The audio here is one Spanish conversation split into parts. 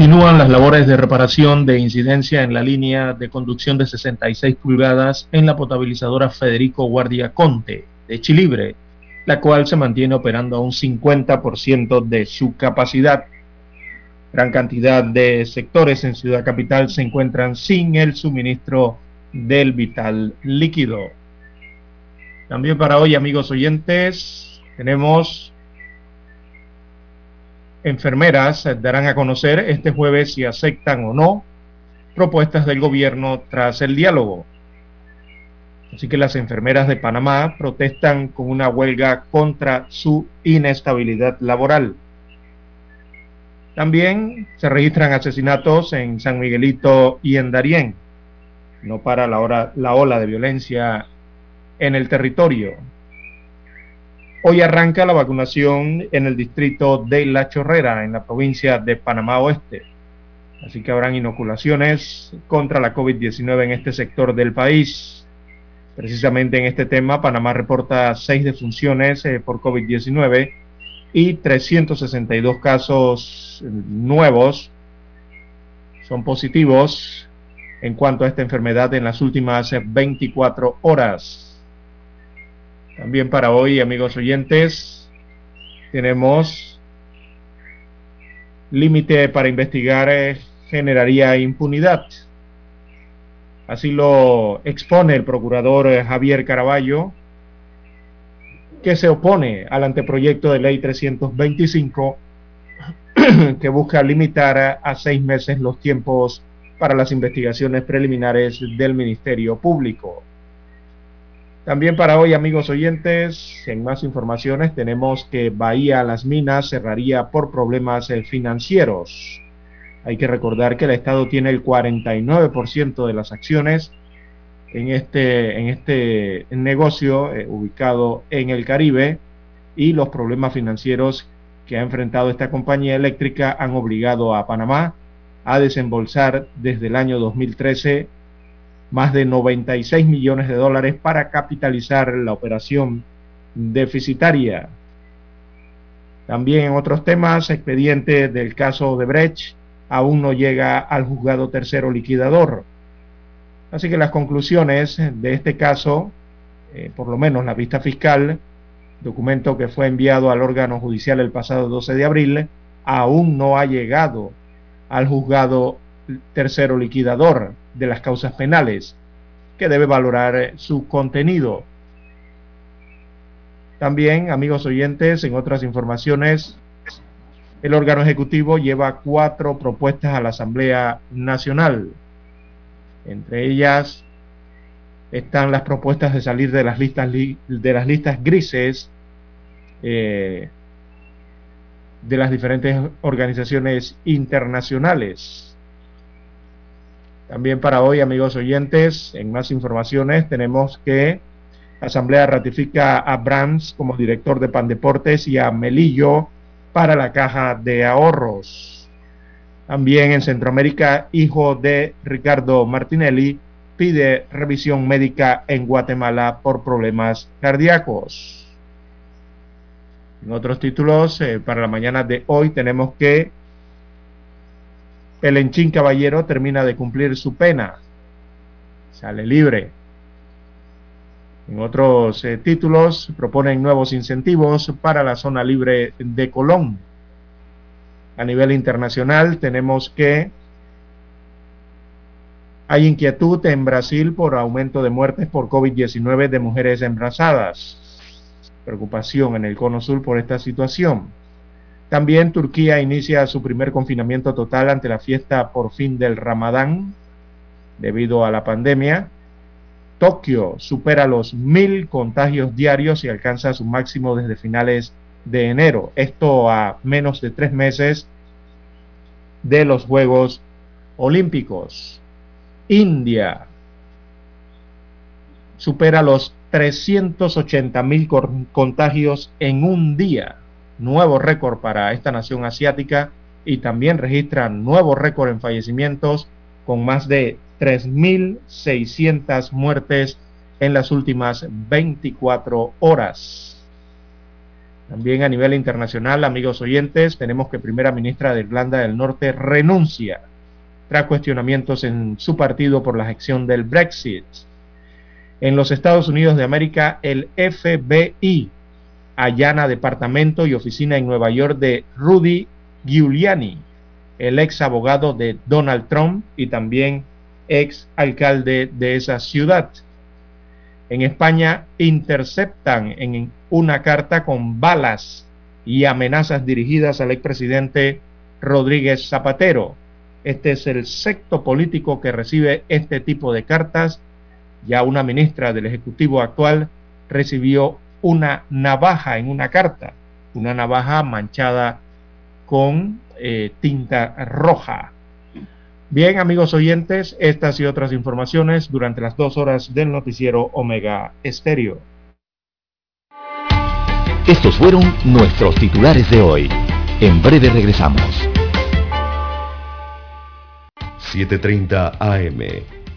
Continúan las labores de reparación de incidencia en la línea de conducción de 66 pulgadas en la potabilizadora Federico Guardia Conte de Chilibre, la cual se mantiene operando a un 50% de su capacidad. Gran cantidad de sectores en Ciudad Capital se encuentran sin el suministro del vital líquido. También para hoy, amigos oyentes, tenemos enfermeras darán a conocer este jueves si aceptan o no propuestas del gobierno tras el diálogo. Así que las enfermeras de Panamá protestan con una huelga contra su inestabilidad laboral. También se registran asesinatos en San Miguelito y en Darién. No para la, hora, la ola de violencia en el territorio. Hoy arranca la vacunación en el distrito de La Chorrera, en la provincia de Panamá Oeste. Así que habrán inoculaciones contra la COVID-19 en este sector del país. Precisamente en este tema, Panamá reporta seis defunciones eh, por COVID-19 y 362 casos nuevos son positivos en cuanto a esta enfermedad en las últimas 24 horas. También para hoy, amigos oyentes, tenemos límite para investigar eh, generaría impunidad. Así lo expone el procurador eh, Javier Caraballo, que se opone al anteproyecto de ley 325 que busca limitar a seis meses los tiempos para las investigaciones preliminares del Ministerio Público. También para hoy, amigos oyentes, en más informaciones tenemos que Bahía Las Minas cerraría por problemas eh, financieros. Hay que recordar que el Estado tiene el 49% de las acciones en este, en este negocio eh, ubicado en el Caribe y los problemas financieros que ha enfrentado esta compañía eléctrica han obligado a Panamá a desembolsar desde el año 2013 más de 96 millones de dólares para capitalizar la operación deficitaria. También en otros temas, expediente del caso de Brecht aún no llega al juzgado tercero liquidador. Así que las conclusiones de este caso, eh, por lo menos la vista fiscal, documento que fue enviado al órgano judicial el pasado 12 de abril, aún no ha llegado al juzgado tercero liquidador de las causas penales, que debe valorar eh, su contenido. También, amigos oyentes, en otras informaciones, el órgano ejecutivo lleva cuatro propuestas a la Asamblea Nacional. Entre ellas están las propuestas de salir de las listas, de las listas grises eh, de las diferentes organizaciones internacionales también para hoy, amigos oyentes, en más informaciones tenemos que la Asamblea ratifica a Brands como director de Pandeportes y a Melillo para la caja de ahorros. También en Centroamérica, hijo de Ricardo Martinelli pide revisión médica en Guatemala por problemas cardíacos. En otros títulos, eh, para la mañana de hoy tenemos que el Enchín Caballero termina de cumplir su pena, sale libre. En otros eh, títulos proponen nuevos incentivos para la zona libre de Colón. A nivel internacional tenemos que hay inquietud en Brasil por aumento de muertes por COVID-19 de mujeres embarazadas. Preocupación en el Cono Sur por esta situación. También Turquía inicia su primer confinamiento total ante la fiesta por fin del Ramadán debido a la pandemia. Tokio supera los mil contagios diarios y alcanza su máximo desde finales de enero. Esto a menos de tres meses de los Juegos Olímpicos. India supera los 380 mil contagios en un día nuevo récord para esta nación asiática y también registra nuevo récord en fallecimientos con más de 3.600 muertes en las últimas 24 horas. También a nivel internacional, amigos oyentes, tenemos que primera ministra de Irlanda del Norte renuncia tras cuestionamientos en su partido por la gestión del Brexit. En los Estados Unidos de América, el FBI allana departamento y oficina en Nueva York de Rudy Giuliani, el ex abogado de Donald Trump y también ex alcalde de esa ciudad. En España interceptan en una carta con balas y amenazas dirigidas al expresidente Rodríguez Zapatero. Este es el sexto político que recibe este tipo de cartas. Ya una ministra del Ejecutivo actual recibió una navaja en una carta, una navaja manchada con eh, tinta roja. Bien, amigos oyentes, estas y otras informaciones durante las dos horas del noticiero Omega Estéreo. Estos fueron nuestros titulares de hoy. En breve regresamos. 7.30 AM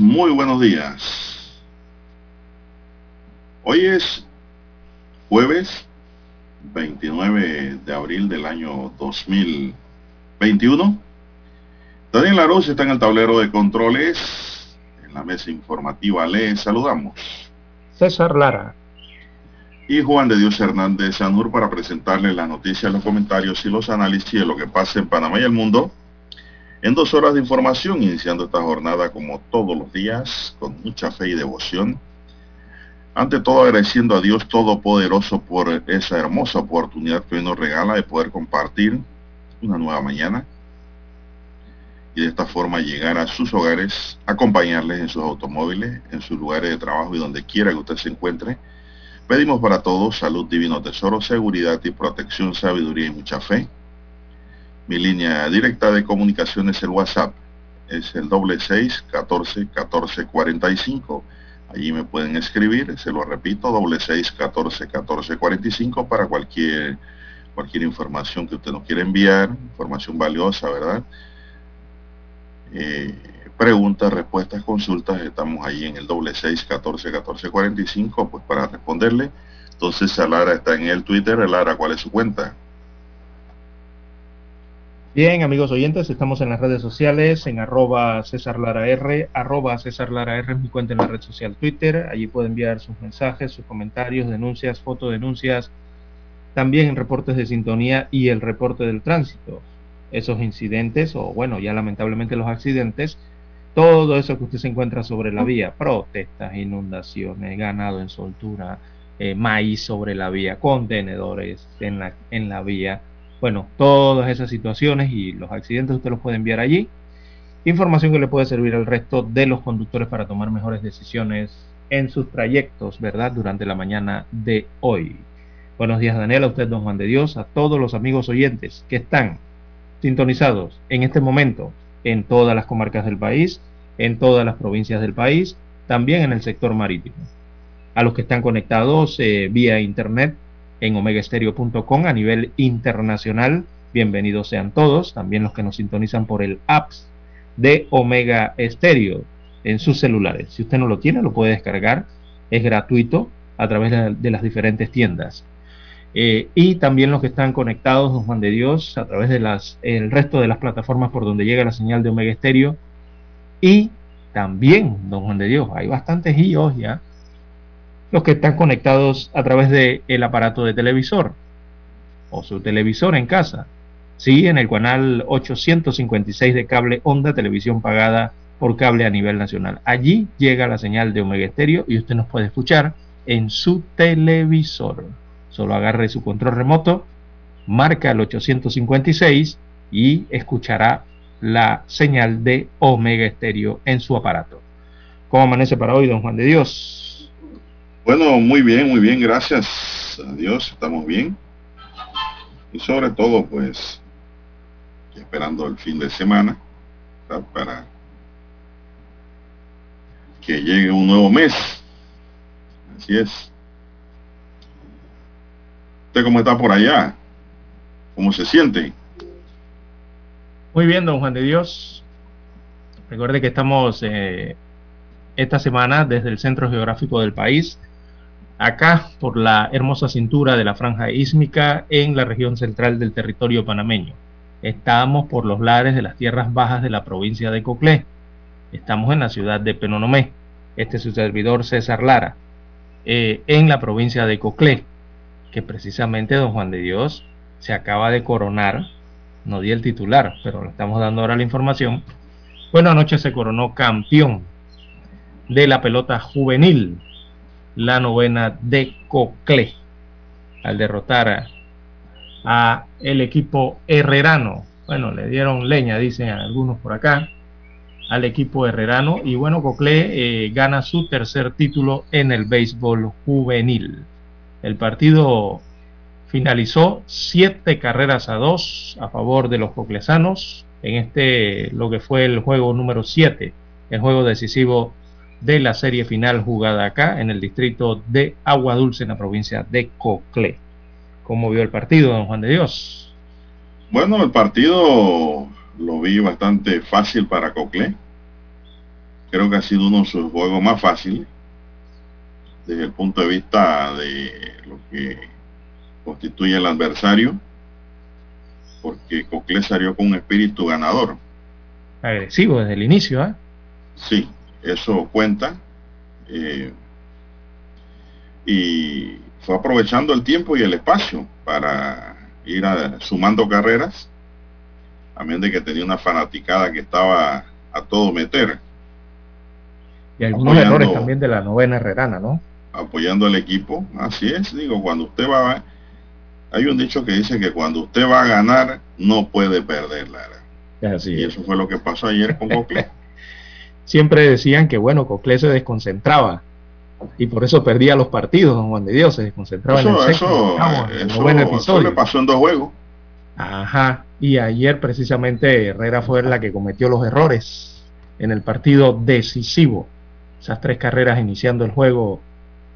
Muy buenos días. Hoy es jueves 29 de abril del año 2021. Daniel Laros está en el tablero de controles. En la mesa informativa le saludamos. César Lara. Y Juan de Dios Hernández Sanur para presentarle las noticias, los comentarios y los análisis de lo que pasa en Panamá y el mundo en dos horas de información, iniciando esta jornada como todos los días, con mucha fe y devoción. Ante todo agradeciendo a Dios Todopoderoso por esa hermosa oportunidad que hoy nos regala de poder compartir una nueva mañana y de esta forma llegar a sus hogares, acompañarles en sus automóviles, en sus lugares de trabajo y donde quiera que usted se encuentre. Pedimos para todos salud, divino tesoro, seguridad y protección, sabiduría y mucha fe mi línea directa de comunicación es el WhatsApp. Es el doble seis catorce catorce cuarenta y cinco. Allí me pueden escribir, se lo repito, doble seis catorce catorce cuarenta y cinco para cualquier cualquier información que usted nos quiera enviar, información valiosa, ¿verdad? Eh, preguntas, respuestas, consultas, estamos ahí en el doble seis catorce catorce cuarenta y cinco, pues para responderle. Entonces, Lara está en el Twitter. Lara, ¿cuál es su cuenta? Bien, amigos oyentes, estamos en las redes sociales, en arroba César Lara R, arroba es mi cuenta en la red social Twitter, allí puede enviar sus mensajes, sus comentarios, denuncias, fotodenuncias, también reportes de sintonía y el reporte del tránsito. Esos incidentes, o bueno, ya lamentablemente los accidentes, todo eso que usted se encuentra sobre la vía, protestas, inundaciones, ganado en soltura, eh, maíz sobre la vía, contenedores en la, en la vía, bueno, todas esas situaciones y los accidentes usted los puede enviar allí. Información que le puede servir al resto de los conductores para tomar mejores decisiones en sus trayectos, ¿verdad? Durante la mañana de hoy. Buenos días, Daniel, a usted, don Juan de Dios, a todos los amigos oyentes que están sintonizados en este momento en todas las comarcas del país, en todas las provincias del país, también en el sector marítimo. A los que están conectados eh, vía internet en omegaestereo.com a nivel internacional, bienvenidos sean todos, también los que nos sintonizan por el apps de Omega Estéreo en sus celulares. Si usted no lo tiene, lo puede descargar, es gratuito a través de, las diferentes tiendas. Eh, y también los que están conectados, don Juan de Dios, a través de las, el resto de las plataformas por donde llega la señal de Omega Estéreo. Y también, don Juan de Dios, hay bastantes IOS ya, los que están conectados a través del el aparato de televisor o su televisor en casa. Sí, en el canal 856 de cable Onda, televisión pagada por cable a nivel nacional. Allí llega la señal de Omega Estéreo y usted nos puede escuchar en su televisor. Solo agarre su control remoto, marca el 856 y escuchará la señal de Omega Estéreo en su aparato. ¿Cómo amanece para hoy, don Juan de Dios? Bueno, muy bien, muy bien, gracias a Dios, estamos bien. Y sobre todo, pues, esperando el fin de semana para que llegue un nuevo mes. Así es. ¿Usted cómo está por allá? ¿Cómo se siente? Muy bien, don Juan de Dios. Recuerde que estamos eh, esta semana desde el centro geográfico del país, acá por la hermosa cintura de la franja ísmica en la región central del territorio panameño. Estamos por los lares de las tierras bajas de la provincia de Coclé. Estamos en la ciudad de Penonomé. Este es su servidor César Lara, eh, en la provincia de Coclé, que precisamente don Juan de Dios se acaba de coronar, no di el titular, pero le estamos dando ahora la información. Bueno, anoche se coronó campeón de la pelota juvenil, la novena de Coclé, al derrotar a el equipo herrerano. Bueno, le dieron leña, dicen algunos por acá, al equipo herrerano. Y bueno, Coclé eh, gana su tercer título en el béisbol juvenil. El partido finalizó siete carreras a dos a favor de los coclesanos en este, lo que fue el juego número siete, el juego decisivo de la serie final jugada acá en el distrito de Agua Dulce en la provincia de Coclé. ¿Cómo vio el partido, don Juan de Dios? Bueno, el partido lo vi bastante fácil para Coclé. Creo que ha sido uno de sus juegos más fáciles desde el punto de vista de lo que constituye el adversario, porque Coclé salió con un espíritu ganador. Agresivo desde el inicio, ¿eh? Sí, eso cuenta. Eh, y fue aprovechando el tiempo y el espacio para ir sumando carreras a menos de que tenía una fanaticada que estaba a todo meter. Y algunos errores también de la novena herrerana, ¿no? Apoyando al equipo, así es, digo, cuando usted va, hay un dicho que dice que cuando usted va a ganar, no puede perder, Así y eso fue lo que pasó ayer con Coclé. Siempre decían que, bueno, Coclé se desconcentraba y por eso perdía los partidos, don Juan de Dios, se desconcentraba en el sexto, eso, eso le pasó en dos juegos. Ajá, y ayer precisamente Herrera fue la que cometió los errores en el partido decisivo. Esas tres carreras iniciando el juego,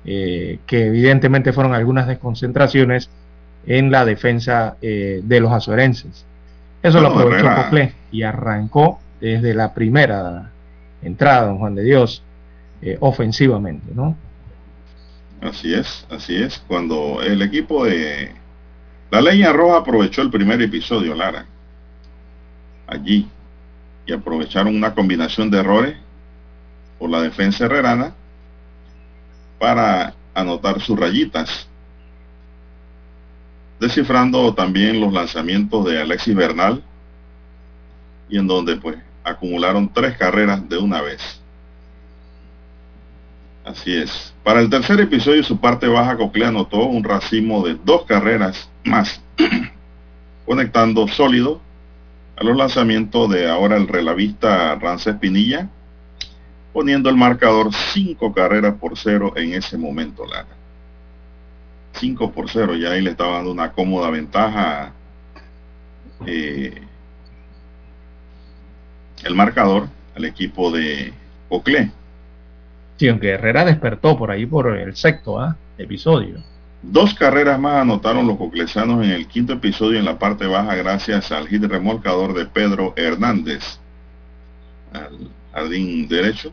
eh, que evidentemente fueron algunas desconcentraciones en la defensa eh, de los azuerenses. Eso lo aprovechó Coclé y arrancó desde la primera entrada, don Juan de Dios, eh, ofensivamente, ¿no? Así es, así es. Cuando el equipo de la Leña Roja aprovechó el primer episodio, Lara, allí, y aprovecharon una combinación de errores por la defensa herrerana para anotar sus rayitas, descifrando también los lanzamientos de Alexis Bernal, y en donde pues acumularon tres carreras de una vez. Así es. Para el tercer episodio, su parte baja, Cocle anotó un racimo de dos carreras más, conectando sólido a los lanzamientos de ahora el relavista Rance Pinilla, poniendo el marcador 5 carreras por cero en ese momento, Lara. 5 por 0, ya ahí le estaba dando una cómoda ventaja eh, el marcador al equipo de Ocle. Sí, aunque Herrera despertó por ahí por el sexto ¿ah? episodio. Dos carreras más anotaron los coclesanos en el quinto episodio en la parte baja gracias al hit remolcador de Pedro Hernández al jardín derecho.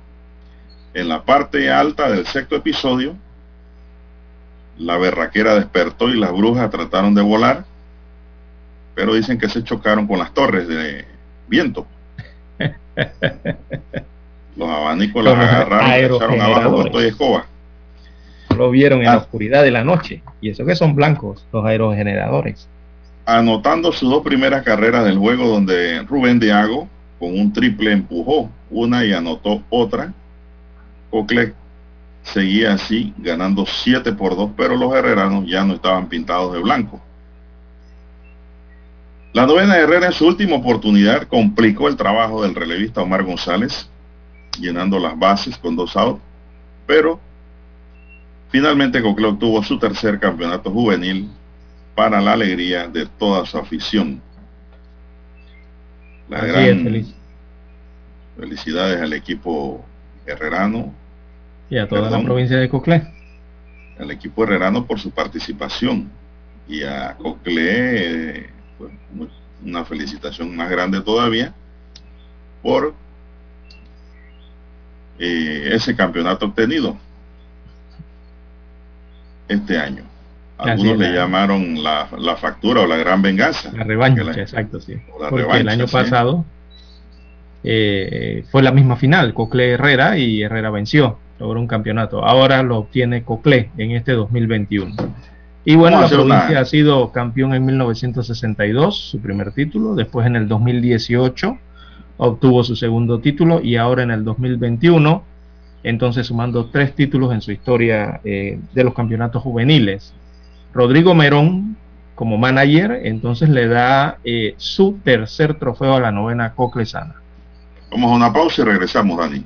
En la parte alta del sexto episodio, la berraquera despertó y las brujas trataron de volar, pero dicen que se chocaron con las torres de viento. Los abanicos las agarraron echaron abajo con y escoba. Lo vieron en la ah. oscuridad de la noche. Y eso que son blancos, los aerogeneradores. Anotando sus dos primeras carreras del juego donde Rubén Diago con un triple empujó una y anotó otra. Cocle seguía así, ganando 7 por 2, pero los herreranos ya no estaban pintados de blanco. La novena Herrera en su última oportunidad complicó el trabajo del relevista Omar González, llenando las bases con dos outs, pero finalmente Cocle obtuvo su tercer campeonato juvenil para la alegría de toda su afición. La gran felicidades al equipo herrerano. Y a toda la provincia de Coclé. Al equipo herrerano por su participación. Y a Coclé pues, una felicitación más grande todavía por eh, ese campeonato obtenido este año. Algunos le llamaron la, factura o la gran venganza. La revancha, exacto, sí. Porque el año pasado eh, fue la misma final, Cocle Herrera y Herrera venció, logró un campeonato. Ahora lo obtiene Cocle en este 2021. Y bueno, la provincia ha sido campeón en 1962, su primer título, después en el 2018 obtuvo su segundo título y ahora en el 2021, entonces sumando tres títulos en su historia eh, de los campeonatos juveniles. Rodrigo Merón, como manager, entonces le da eh, su tercer trofeo a la novena Coclesana. Vamos a una pausa y regresamos, Dani.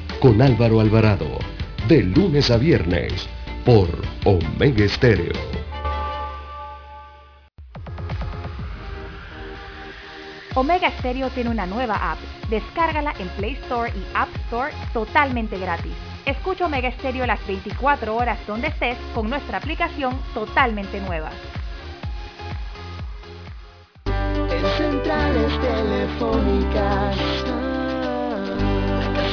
Con Álvaro Alvarado. De lunes a viernes por Omega Estéreo. Omega Stereo tiene una nueva app. Descárgala en Play Store y App Store totalmente gratis. Escucha Omega Stereo las 24 horas donde estés con nuestra aplicación totalmente nueva. En centrales telefónicas,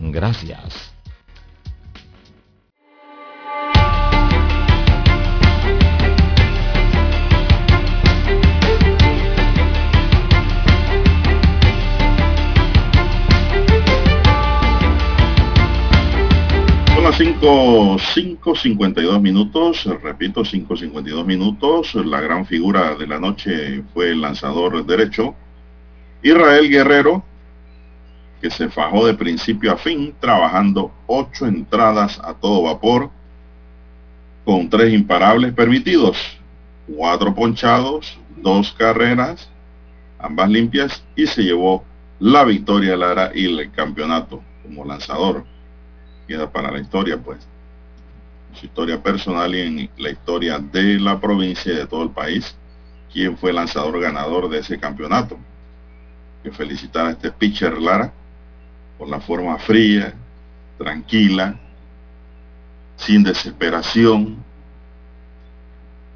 Gracias. Son las 5 los 5.52 minutos, repito, 5.52 minutos, la gran figura de la noche fue el lanzador derecho, Israel Guerrero, que se fajó de principio a fin, trabajando ocho entradas a todo vapor, con tres imparables permitidos, cuatro ponchados, dos carreras, ambas limpias, y se llevó la victoria Lara y el campeonato como lanzador. Queda para la historia, pues. Su historia personal y en la historia de la provincia y de todo el país. ¿Quién fue el lanzador ganador de ese campeonato? Que felicitar a este pitcher Lara por la forma fría, tranquila, sin desesperación,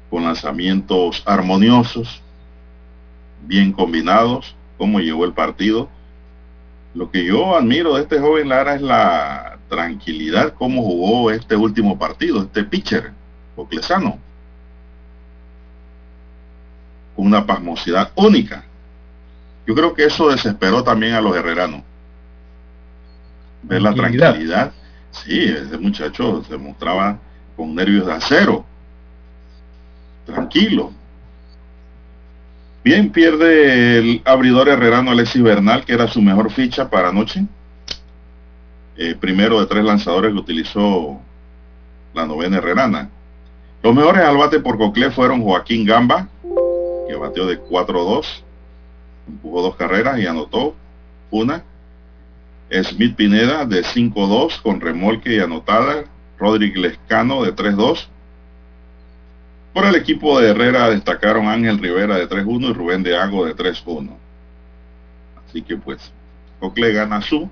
con lanzamientos armoniosos, bien combinados, como llevó el partido. Lo que yo admiro de este joven Lara es la tranquilidad, como jugó este último partido, este pitcher, Oclesano, con una pasmosidad única. Yo creo que eso desesperó también a los herreranos ver la tranquilidad. Sí, ese muchacho se mostraba con nervios de acero. Tranquilo. Bien, pierde el abridor herrerano Alexis Bernal, que era su mejor ficha para anoche. Eh, primero de tres lanzadores que utilizó la novena herrerana. Los mejores al bate por Cocle fueron Joaquín Gamba, que bateó de 4-2, empujó dos carreras y anotó una. Smith Pineda de 5-2 con remolque y anotada. Rodríguez Lescano de 3-2. Por el equipo de Herrera destacaron Ángel Rivera de 3-1 y Rubén de Ago de 3-1. Así que pues, Cocle gana su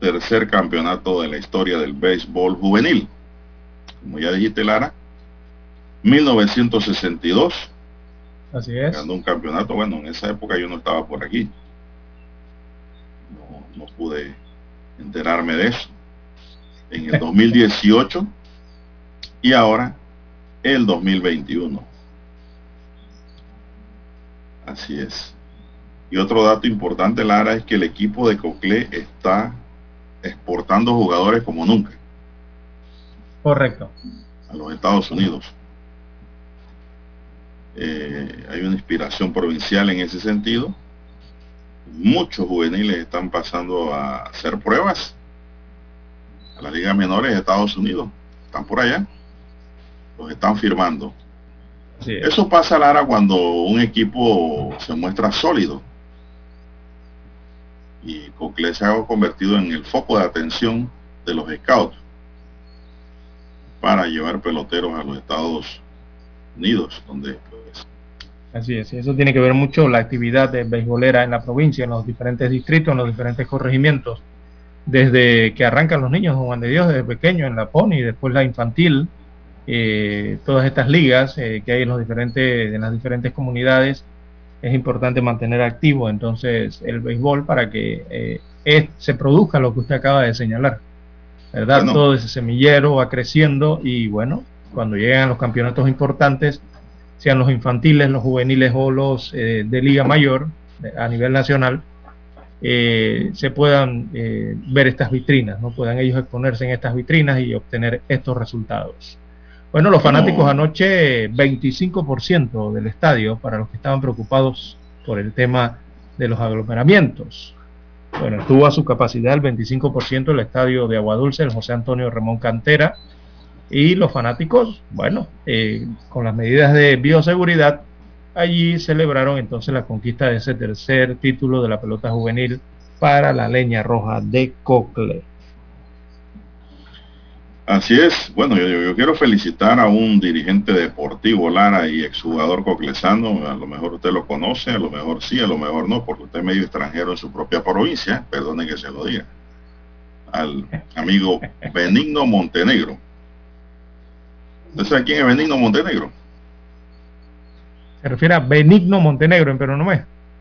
tercer campeonato de la historia del béisbol juvenil. Como ya dijiste, Lara, 1962. Así es. Ganó un campeonato. Bueno, en esa época yo no estaba por aquí no pude enterarme de eso. En el 2018 y ahora el 2021. Así es. Y otro dato importante, Lara, es que el equipo de Cocle está exportando jugadores como nunca. Correcto. A los Estados Unidos. Eh, hay una inspiración provincial en ese sentido muchos juveniles están pasando a hacer pruebas a las ligas menores de Estados Unidos. Están por allá. Los están firmando. Eso pasa, Lara, cuando un equipo se muestra sólido. Y Cocle se ha convertido en el foco de atención de los scouts para llevar peloteros a los Estados Unidos, donde Así es, y eso tiene que ver mucho la actividad de beisbolera en la provincia, en los diferentes distritos, en los diferentes corregimientos. Desde que arrancan los niños Juan de Dios, desde pequeño en la PONI, después la infantil, eh, todas estas ligas eh, que hay en, los diferentes, en las diferentes comunidades, es importante mantener activo entonces el béisbol para que eh, se produzca lo que usted acaba de señalar. ¿Verdad? Todo ese semillero va creciendo y bueno, cuando llegan los campeonatos importantes, sean los infantiles, los juveniles o los eh, de Liga Mayor a nivel nacional, eh, se puedan eh, ver estas vitrinas, no puedan ellos exponerse en estas vitrinas y obtener estos resultados. Bueno, los fanáticos anoche 25% del estadio para los que estaban preocupados por el tema de los aglomeramientos. Bueno, estuvo a su capacidad el 25% el estadio de Aguadulce, el José Antonio Ramón Cantera, y los fanáticos, bueno, eh, con las medidas de bioseguridad, allí celebraron entonces la conquista de ese tercer título de la pelota juvenil para la leña roja de Cocle. Así es, bueno, yo, quiero felicitar a un dirigente deportivo, Lara, y exjugador coclesano, a lo mejor usted lo conoce, a lo mejor sí, a lo mejor no, porque usted es medio extranjero en su propia provincia, perdone que se lo diga, al amigo Benigno Montenegro ¿Usted sabe quién es Benigno Montenegro? Se refiere a Benigno Montenegro en Perú no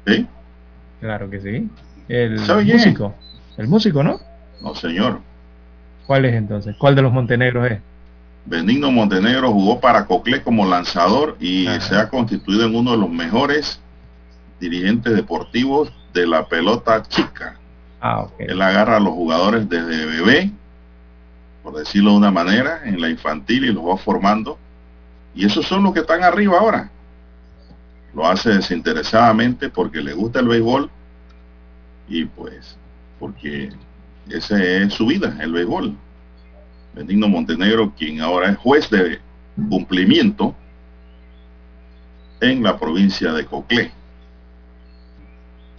Sí. Claro que sí. El músico. El músico, ¿no? No, señor. ¿Cuál es entonces? ¿Cuál de los Montenegros es? Benigno Montenegro jugó para Cocle como lanzador y se ha constituido en uno de los mejores dirigentes deportivos de la pelota chica. Ah, okay. Él agarra a los jugadores desde bebé por decirlo de una manera, en la infantil y los va formando. Y esos son los que están arriba ahora. Lo hace desinteresadamente porque le gusta el béisbol y pues porque esa es su vida, el béisbol. Benigno Montenegro, quien ahora es juez de cumplimiento en la provincia de Coclé,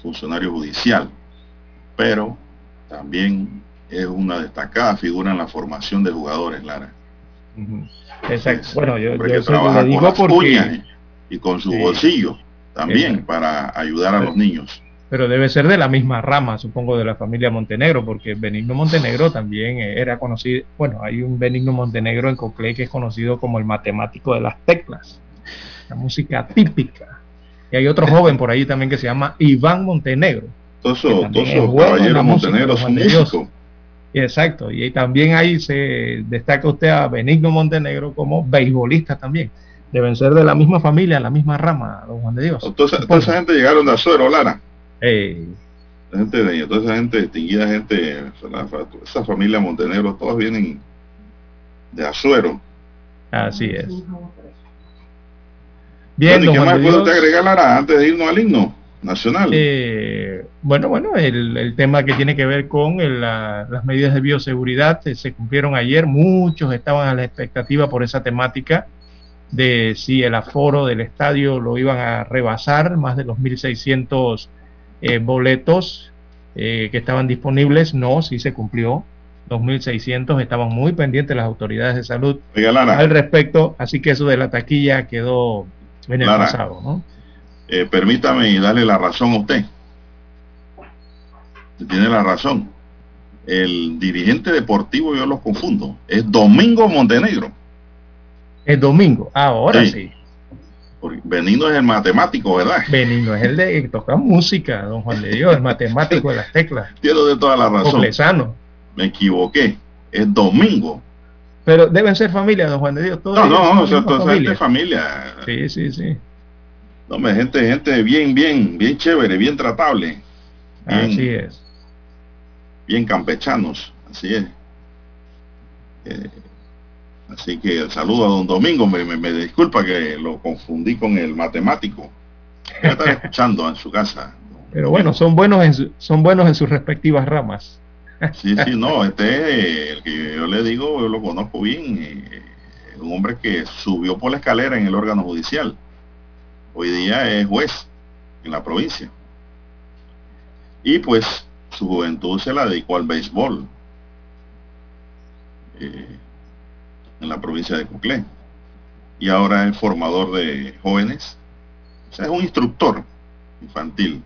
funcionario judicial, pero también es una destacada figura en la formación de jugadores, Lara. Exacto. bueno, yo, yo trabaja digo con porque... y con su bolsillo también para ayudar a los niños. Pero debe ser de la misma rama, supongo, de la familia Montenegro, porque Benigno Montenegro también era conocido, bueno, hay un Benigno Montenegro en Coclé que es conocido como el matemático de las teclas, la música típica. Y hay otro joven por ahí también que se llama Iván Montenegro. Todos esos caballeros Montenegro son músicos. Exacto, y también ahí se destaca usted a Benigno Montenegro como beisbolista también. Deben ser de la misma familia, la misma rama, don Juan de Dios. Toda, esa gente llegaron de Azuero, Lara. gente de, toda esa gente distinguida, gente, esa familia Montenegro, todos vienen de Azuero. Así es. Bien, ¿Qué más puedo agregar, Lara, antes de irnos al himno? Nacional. Eh, bueno, bueno, el, tema que tiene que ver con las medidas de bioseguridad eh, se cumplieron ayer. Muchos estaban a la expectativa por esa temática de si el aforo del estadio lo iban a rebasar, más de los 1.600 eh, boletos que estaban disponibles. No, sí se cumplió. 2.600 estaban muy pendientes las autoridades de salud al respecto, así que eso de la taquilla quedó en el pasado, ¿no? Eh, permítame darle la razón a usted. Tiene la razón. El dirigente deportivo yo los confundo. Es Domingo Montenegro. Es Domingo. Ahora sí. Benino es el matemático, ¿verdad? Benino es el de que toca música, don Juan de Dios, el matemático de las teclas. Tiene de toda la razón. Me equivoqué. Es Domingo. Pero deben ser familia, don Juan de Dios. no, no, no, familia. familia. Sí, sí, sí. No, gente, gente bien, bien, bien chévere, bien tratable. así es. Bien campechanos, así es. Eh, así que saludo a don Domingo, me, me, disculpa que lo confundí con el matemático. Está escuchando en su casa. Pero bueno, son buenos en son buenos en sus respectivas ramas. Sí, sí, no, este es el que yo le digo, yo lo conozco bien, eh, un hombre que subió por la escalera en el órgano judicial hoy día es juez en la provincia. Y pues su juventud se la dedicó al béisbol eh, en la provincia de Coclé. Y ahora es formador de jóvenes. O sea, es un instructor infantil.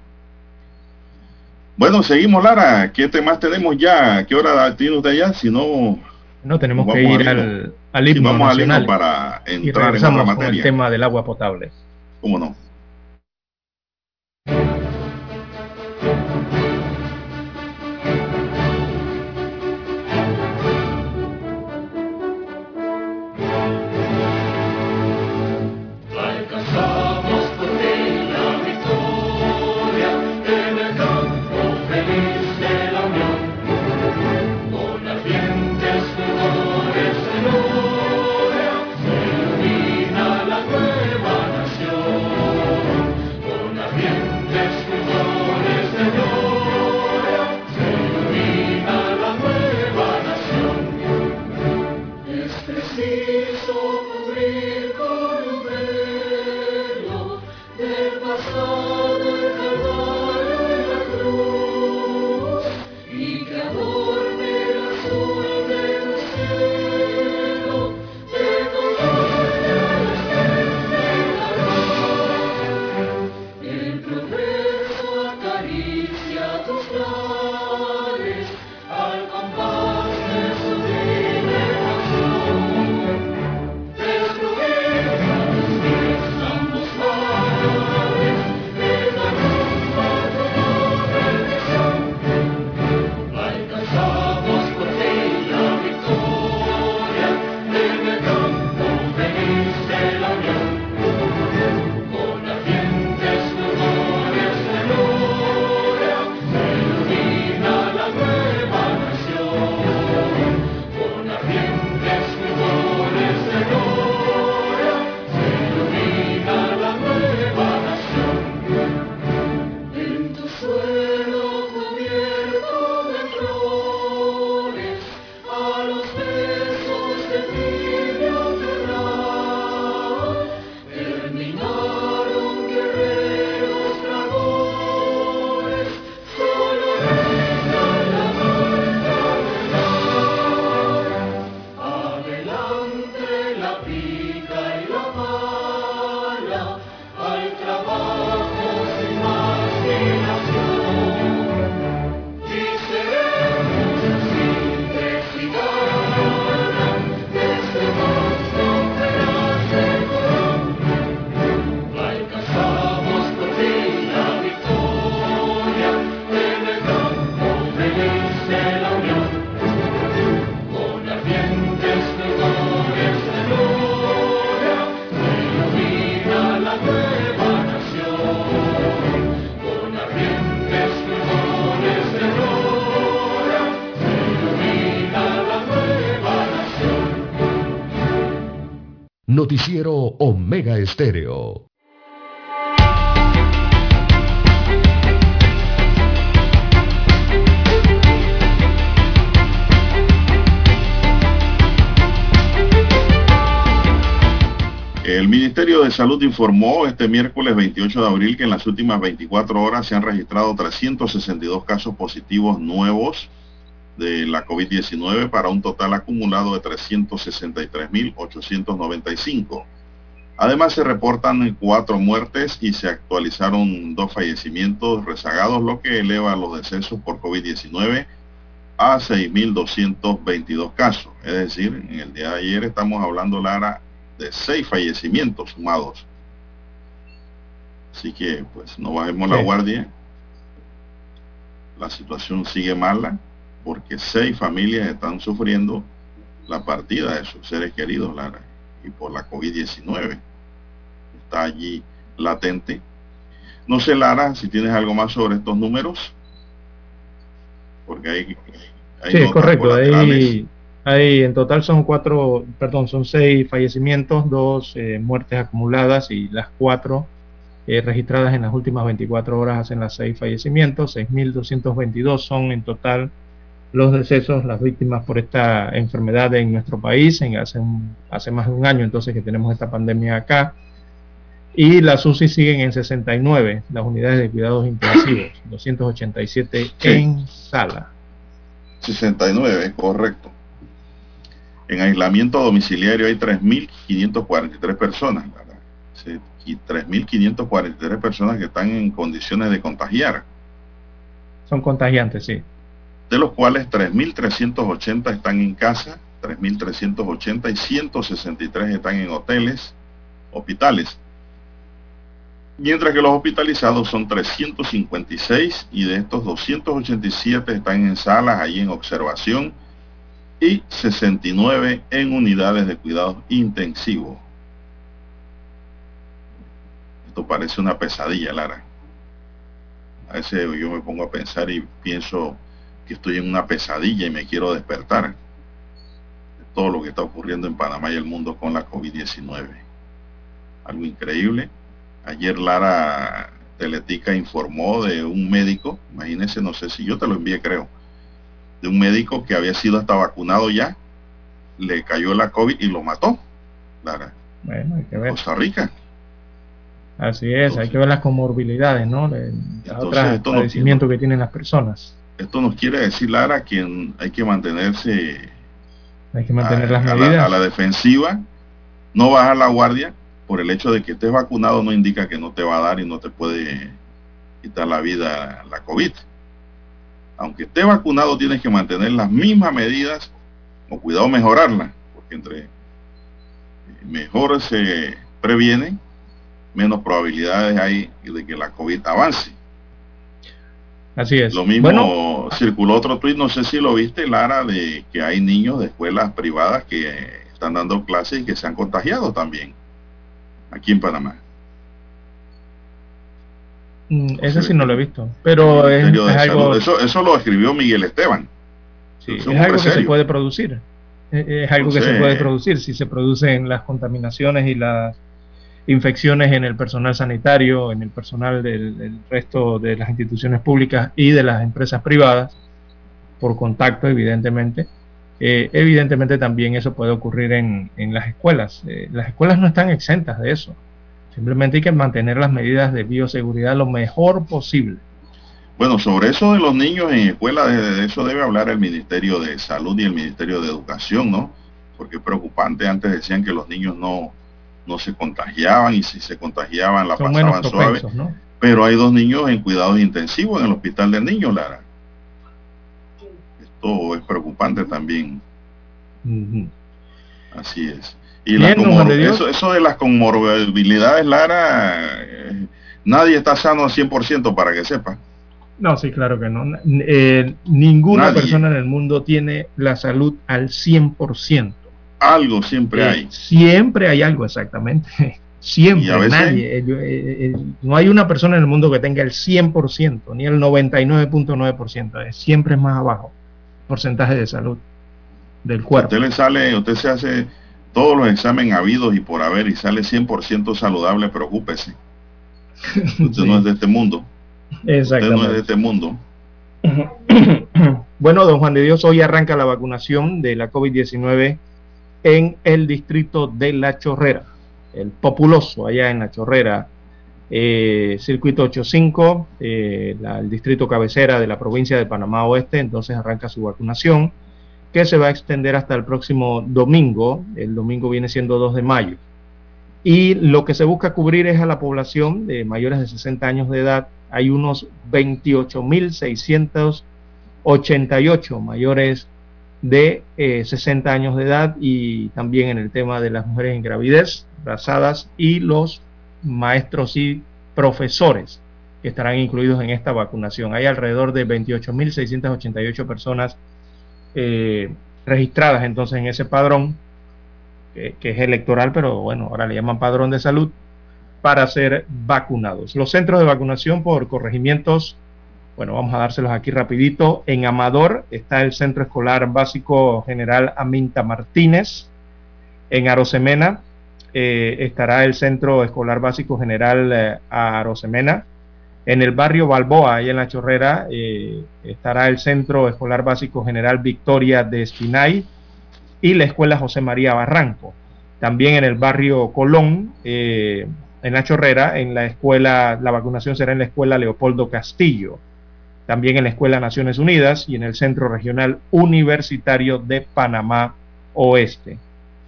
Bueno, seguimos, Lara. ¿Qué temas tenemos ya? ¿Qué hora tiene usted ya? Si no... No, tenemos que ir al, al vamos al para entrar en otra materia. el tema del agua potable. ¿Cómo no? Noticiero Omega Estéreo. El Ministerio de Salud informó este miércoles 28 de abril que en las últimas 24 horas se han registrado 362 casos positivos nuevos de la COVID-19 para un total acumulado de 363.895. Además se reportan cuatro muertes y se actualizaron dos fallecimientos rezagados, lo que eleva los decesos por COVID-19 a 6.222 casos. Es decir, en el día de ayer estamos hablando, Lara, de seis fallecimientos sumados. Así que, pues, no bajemos la guardia. La situación sigue mala porque seis familias están sufriendo la partida de sus seres queridos, Lara, y por la COVID-19. Está allí latente. No sé, Lara, si tienes algo más sobre estos números, porque hay... hay sí, correcto. Ahí, ahí, en total son cuatro, perdón, son seis fallecimientos, dos eh, muertes acumuladas y las cuatro eh, registradas en las últimas 24 horas hacen las seis fallecimientos, 6.222 son en total los decesos, las víctimas por esta enfermedad en nuestro país, en hace, hace más de un año entonces que tenemos esta pandemia acá. Y las UCI siguen en 69, las unidades de cuidados intensivos, 287 en sala. 69, correcto. En aislamiento domiciliario hay 3.543 personas, y 3.543 personas que están en condiciones de contagiar. Son contagiantes, sí de los cuales 3.380 están en casa, 3.380 y 163 están en hoteles, hospitales. Mientras que los hospitalizados son 356 y de estos 287 están en salas, ahí en observación, y 69 en unidades de cuidados intensivos. Esto parece una pesadilla, Lara. A veces yo me pongo a pensar y pienso que estoy en una pesadilla y me quiero despertar de todo lo que está ocurriendo en Panamá y el mundo con la COVID-19. Algo increíble. Ayer Lara Teletica informó de un médico, imagínense, no sé si yo te lo envié creo, de un médico que había sido hasta vacunado ya, le cayó la COVID y lo mató. Lara. Bueno, hay que ver. Costa Rica. Así es, hay que ver las comorbilidades, ¿no? El, padecimiento que tienen las personas. Esto nos quiere decir, Lara, que hay que mantenerse hay que mantener a, las medidas. A, la, defensiva, no bajar la guardia, por el hecho de que estés vacunado no indica que no te va a dar y no te puede quitar la vida la COVID. Aunque estés vacunado tienes que mantener las mismas medidas o cuidado mejorarlas, porque entre mejor se previene, menos probabilidades hay de que la COVID avance. Así es. Lo mismo circuló otro tuit, no sé si lo viste, Lara, de que hay niños de escuelas privadas que están dando clases y que se han contagiado también aquí en Panamá. Mm, ese sí no lo he visto, pero es, algo... Eso, eso lo escribió Miguel Esteban. Sí, es, algo que se puede producir. Es, algo que se puede producir si se producen las contaminaciones y las infecciones en el personal sanitario, en el personal del, resto de las instituciones públicas y de las empresas privadas, por contacto evidentemente. Eh, evidentemente también eso puede ocurrir en, las escuelas. Eh, las escuelas no están exentas de eso. Simplemente hay que mantener las medidas de bioseguridad lo mejor posible. Bueno, sobre eso de los niños en escuelas, de eso debe hablar el Ministerio de Salud y el Ministerio de Educación, ¿no? Porque es preocupante. Antes decían que los niños no, no se contagiaban y si se contagiaban la pasaban suave. Pero hay dos niños en cuidados intensivos en el hospital de niños, Lara. Esto es preocupante también. Así es. Y eso, eso, de las comorbilidades, Lara, eh, nadie está sano al 100% para que sepa. No, sí, claro que no. Eh, ninguna persona en el mundo tiene la salud al 100%. Algo siempre eh, hay. Siempre hay algo, exactamente. Siempre, nadie. Eh, eh, no hay una persona en el mundo que tenga el 100%, ni el 99.9%. Siempre es más abajo porcentaje de salud del cuerpo. usted le sale, usted se hace, todos los exámenes habidos y por haber y sale 100% saludable, preocúpese. Usted no es de este mundo. Usted no es de este mundo. Bueno, don Juan de Dios, hoy arranca la vacunación de la COVID-19 en el distrito de La Chorrera, el populoso allá en La Chorrera, eh, circuito 85, eh, el distrito cabecera de la provincia de Panamá Oeste, entonces arranca su vacunación, que se va a extender hasta el próximo domingo, el domingo viene siendo 2 de mayo. Y lo que se busca cubrir es a la población de mayores de 60 años de edad. Hay unos 28.688 mayores de 60 eh, años de edad y también en el tema de las mujeres en gravidez, embarazadas y los maestros y profesores que estarán incluidos en esta vacunación. Hay alrededor de 28.688 personas eh, registradas entonces en ese padrón, que, es electoral, pero bueno, ahora le llaman padrón de salud, para ser vacunados. Los centros de vacunación por corregimientos, bueno, vamos a dárselos aquí rapidito. En Amador está el Centro Escolar Básico General Aminta Martínez. En Arosemena eh, estará el Centro Escolar Básico General eh, Arosemena. En el barrio Balboa, ahí en la Chorrera, eh, estará el Centro Escolar Básico General Victoria de Espinay y la Escuela José María Barranco. También en el barrio Colón, en la Chorrera, en la escuela, la vacunación será en la Escuela Leopoldo Castillo. También en la Escuela Naciones Unidas y en el Centro Regional Universitario de Panamá Oeste.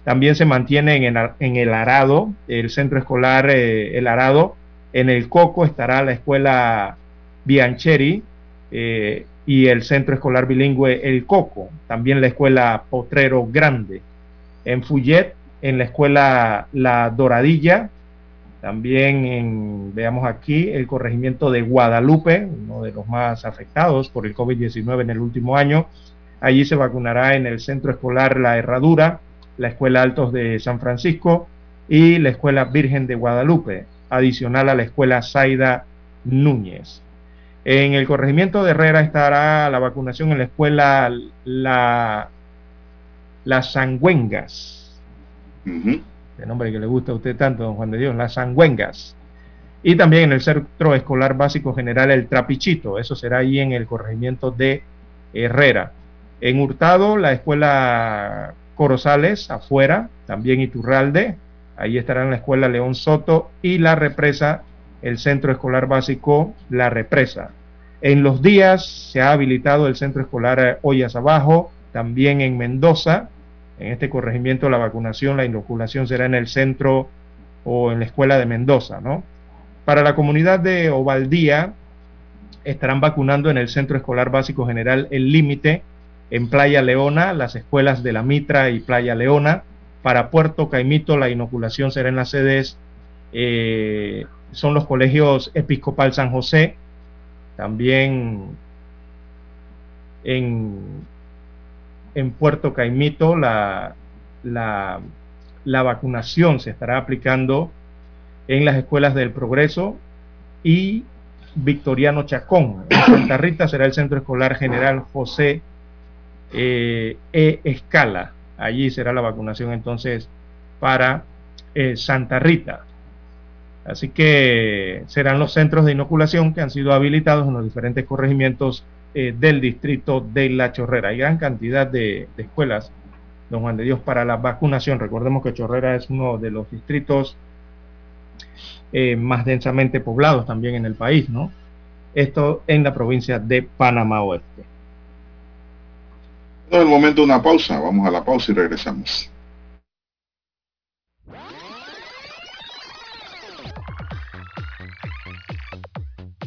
También se mantiene en el, Arado, el centro escolar eh, El Arado. En el Coco estará la escuela Biancheri eh, y el centro escolar bilingüe El Coco. También la escuela Potrero Grande. En Fuyet, en la escuela La Doradilla. También veamos aquí, el corregimiento de Guadalupe, uno de los más afectados por el COVID-19 en el último año. Allí se vacunará en el centro escolar La Herradura la Escuela Altos de San Francisco y la Escuela Virgen de Guadalupe, adicional a la Escuela Zaida Núñez. En el corregimiento de Herrera estará la vacunación en la escuela La, Las Sangüengas. El nombre que le gusta a usted tanto, don Juan de Dios, Las Sangüengas. Y también en el Centro Escolar Básico General El Trapichito, eso será ahí en el corregimiento de Herrera. En Hurtado, la escuela Corozales, afuera, también Iturralde, ahí estarán la escuela León Soto y la represa, el centro escolar básico La Represa. En los días se ha habilitado el centro escolar Ollas Abajo, también en Mendoza, en este corregimiento la vacunación, la inoculación será en el centro o en la escuela de Mendoza, ¿no? Para la comunidad de Ovaldía estarán vacunando en el centro escolar básico general El Límite, en Playa Leona, las escuelas de la Mitra y Playa Leona. Para Puerto Caimito la inoculación será en las sedes, eh, son los colegios Episcopal San José, también en, en Puerto Caimito la, la, la vacunación se estará aplicando en las escuelas del Progreso y Victoriano Chacón. En Santa Rita será el Centro Escolar General José eh, e escala. Allí será la vacunación entonces para eh, Santa Rita. Así que serán los centros de inoculación que han sido habilitados en los diferentes corregimientos eh, del distrito de La Chorrera. Hay gran cantidad de, escuelas, don Juan de Dios, para la vacunación. Recordemos que Chorrera es uno de los distritos más densamente poblados también en el país, ¿no? Esto en la provincia de Panamá Oeste. Es el momento de una pausa. Vamos a la pausa y regresamos.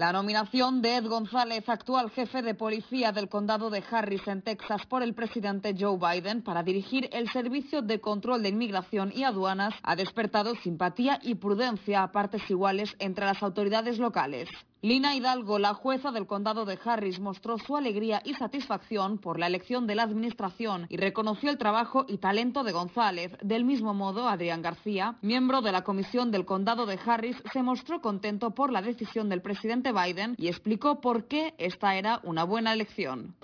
La nominación de Ed González, actual jefe de policía del condado de Harris en Texas por el presidente Joe Biden para dirigir el Servicio de Control de Inmigración y Aduanas, ha despertado simpatía y prudencia a partes iguales entre las autoridades locales. Lina Hidalgo, la jueza del condado de Harris, mostró su alegría y satisfacción por la elección de la administración y reconoció el trabajo y talento de González. Del mismo modo, Adrián García, miembro de la comisión del condado de Harris, se mostró contento por la decisión del presidente Biden y explicó por qué esta era una buena elección.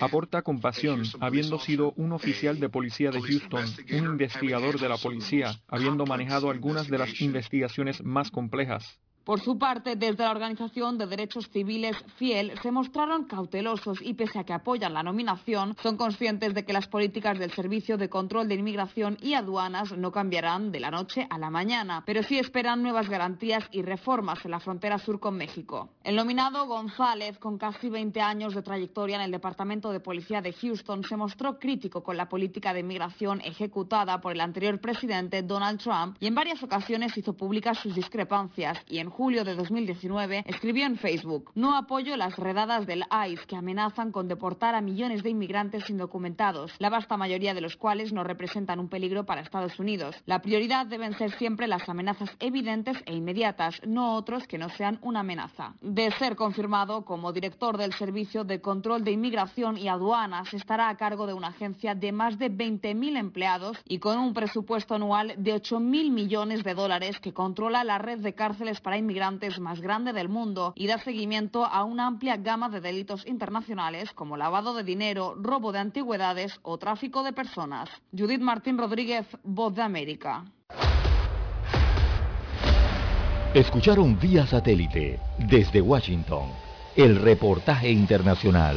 Aporta compasión, habiendo sido un oficial de policía de Houston, un investigador de la policía, habiendo manejado algunas de las investigaciones más complejas. Por su parte, desde la Organización de Derechos Civiles FIEL se mostraron cautelosos y pese a que apoyan la nominación, son conscientes de que las políticas del Servicio de Control de Inmigración y Aduanas no cambiarán de la noche a la mañana, pero sí esperan nuevas garantías y reformas en la frontera sur con México. El nominado González, con casi 20 años de trayectoria en el Departamento de Policía de Houston, se mostró crítico con la política de inmigración ejecutada por el anterior presidente Donald Trump y en varias ocasiones hizo públicas sus discrepancias y en julio de 2019, escribió en Facebook, no apoyo las redadas del ICE que amenazan con deportar a millones de inmigrantes indocumentados, la vasta mayoría de los cuales no representan un peligro para Estados Unidos. La prioridad deben ser siempre las amenazas evidentes e inmediatas, no otros que no sean una amenaza. De ser confirmado como director del Servicio de Control de Inmigración y Aduanas, estará a cargo de una agencia de más de 20.000 empleados y con un presupuesto anual de 8.000 millones de dólares que controla la red de cárceles para inmigrantes más grande del mundo y da seguimiento a una amplia gama de delitos internacionales como lavado de dinero, robo de antigüedades o tráfico de personas. Judith Martín Rodríguez, Voz de América. Escucharon vía satélite desde Washington el reportaje internacional.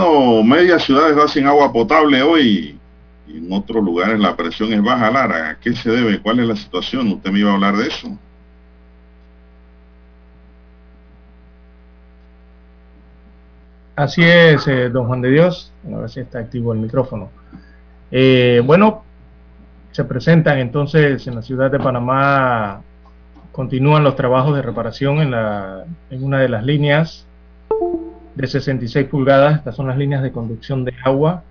Bueno, media ciudades va sin agua potable hoy. Y en otros lugares la presión es baja, Lara. ¿A qué se debe? ¿Cuál es la situación? Usted me iba a hablar de eso. Así es, eh, don Juan de Dios. A ver si está activo el micrófono. Eh, bueno, se presentan entonces en la ciudad de Panamá, continúan los trabajos de reparación en, la, en una de las líneas de 66 pulgadas, estas son las líneas de conducción de agua.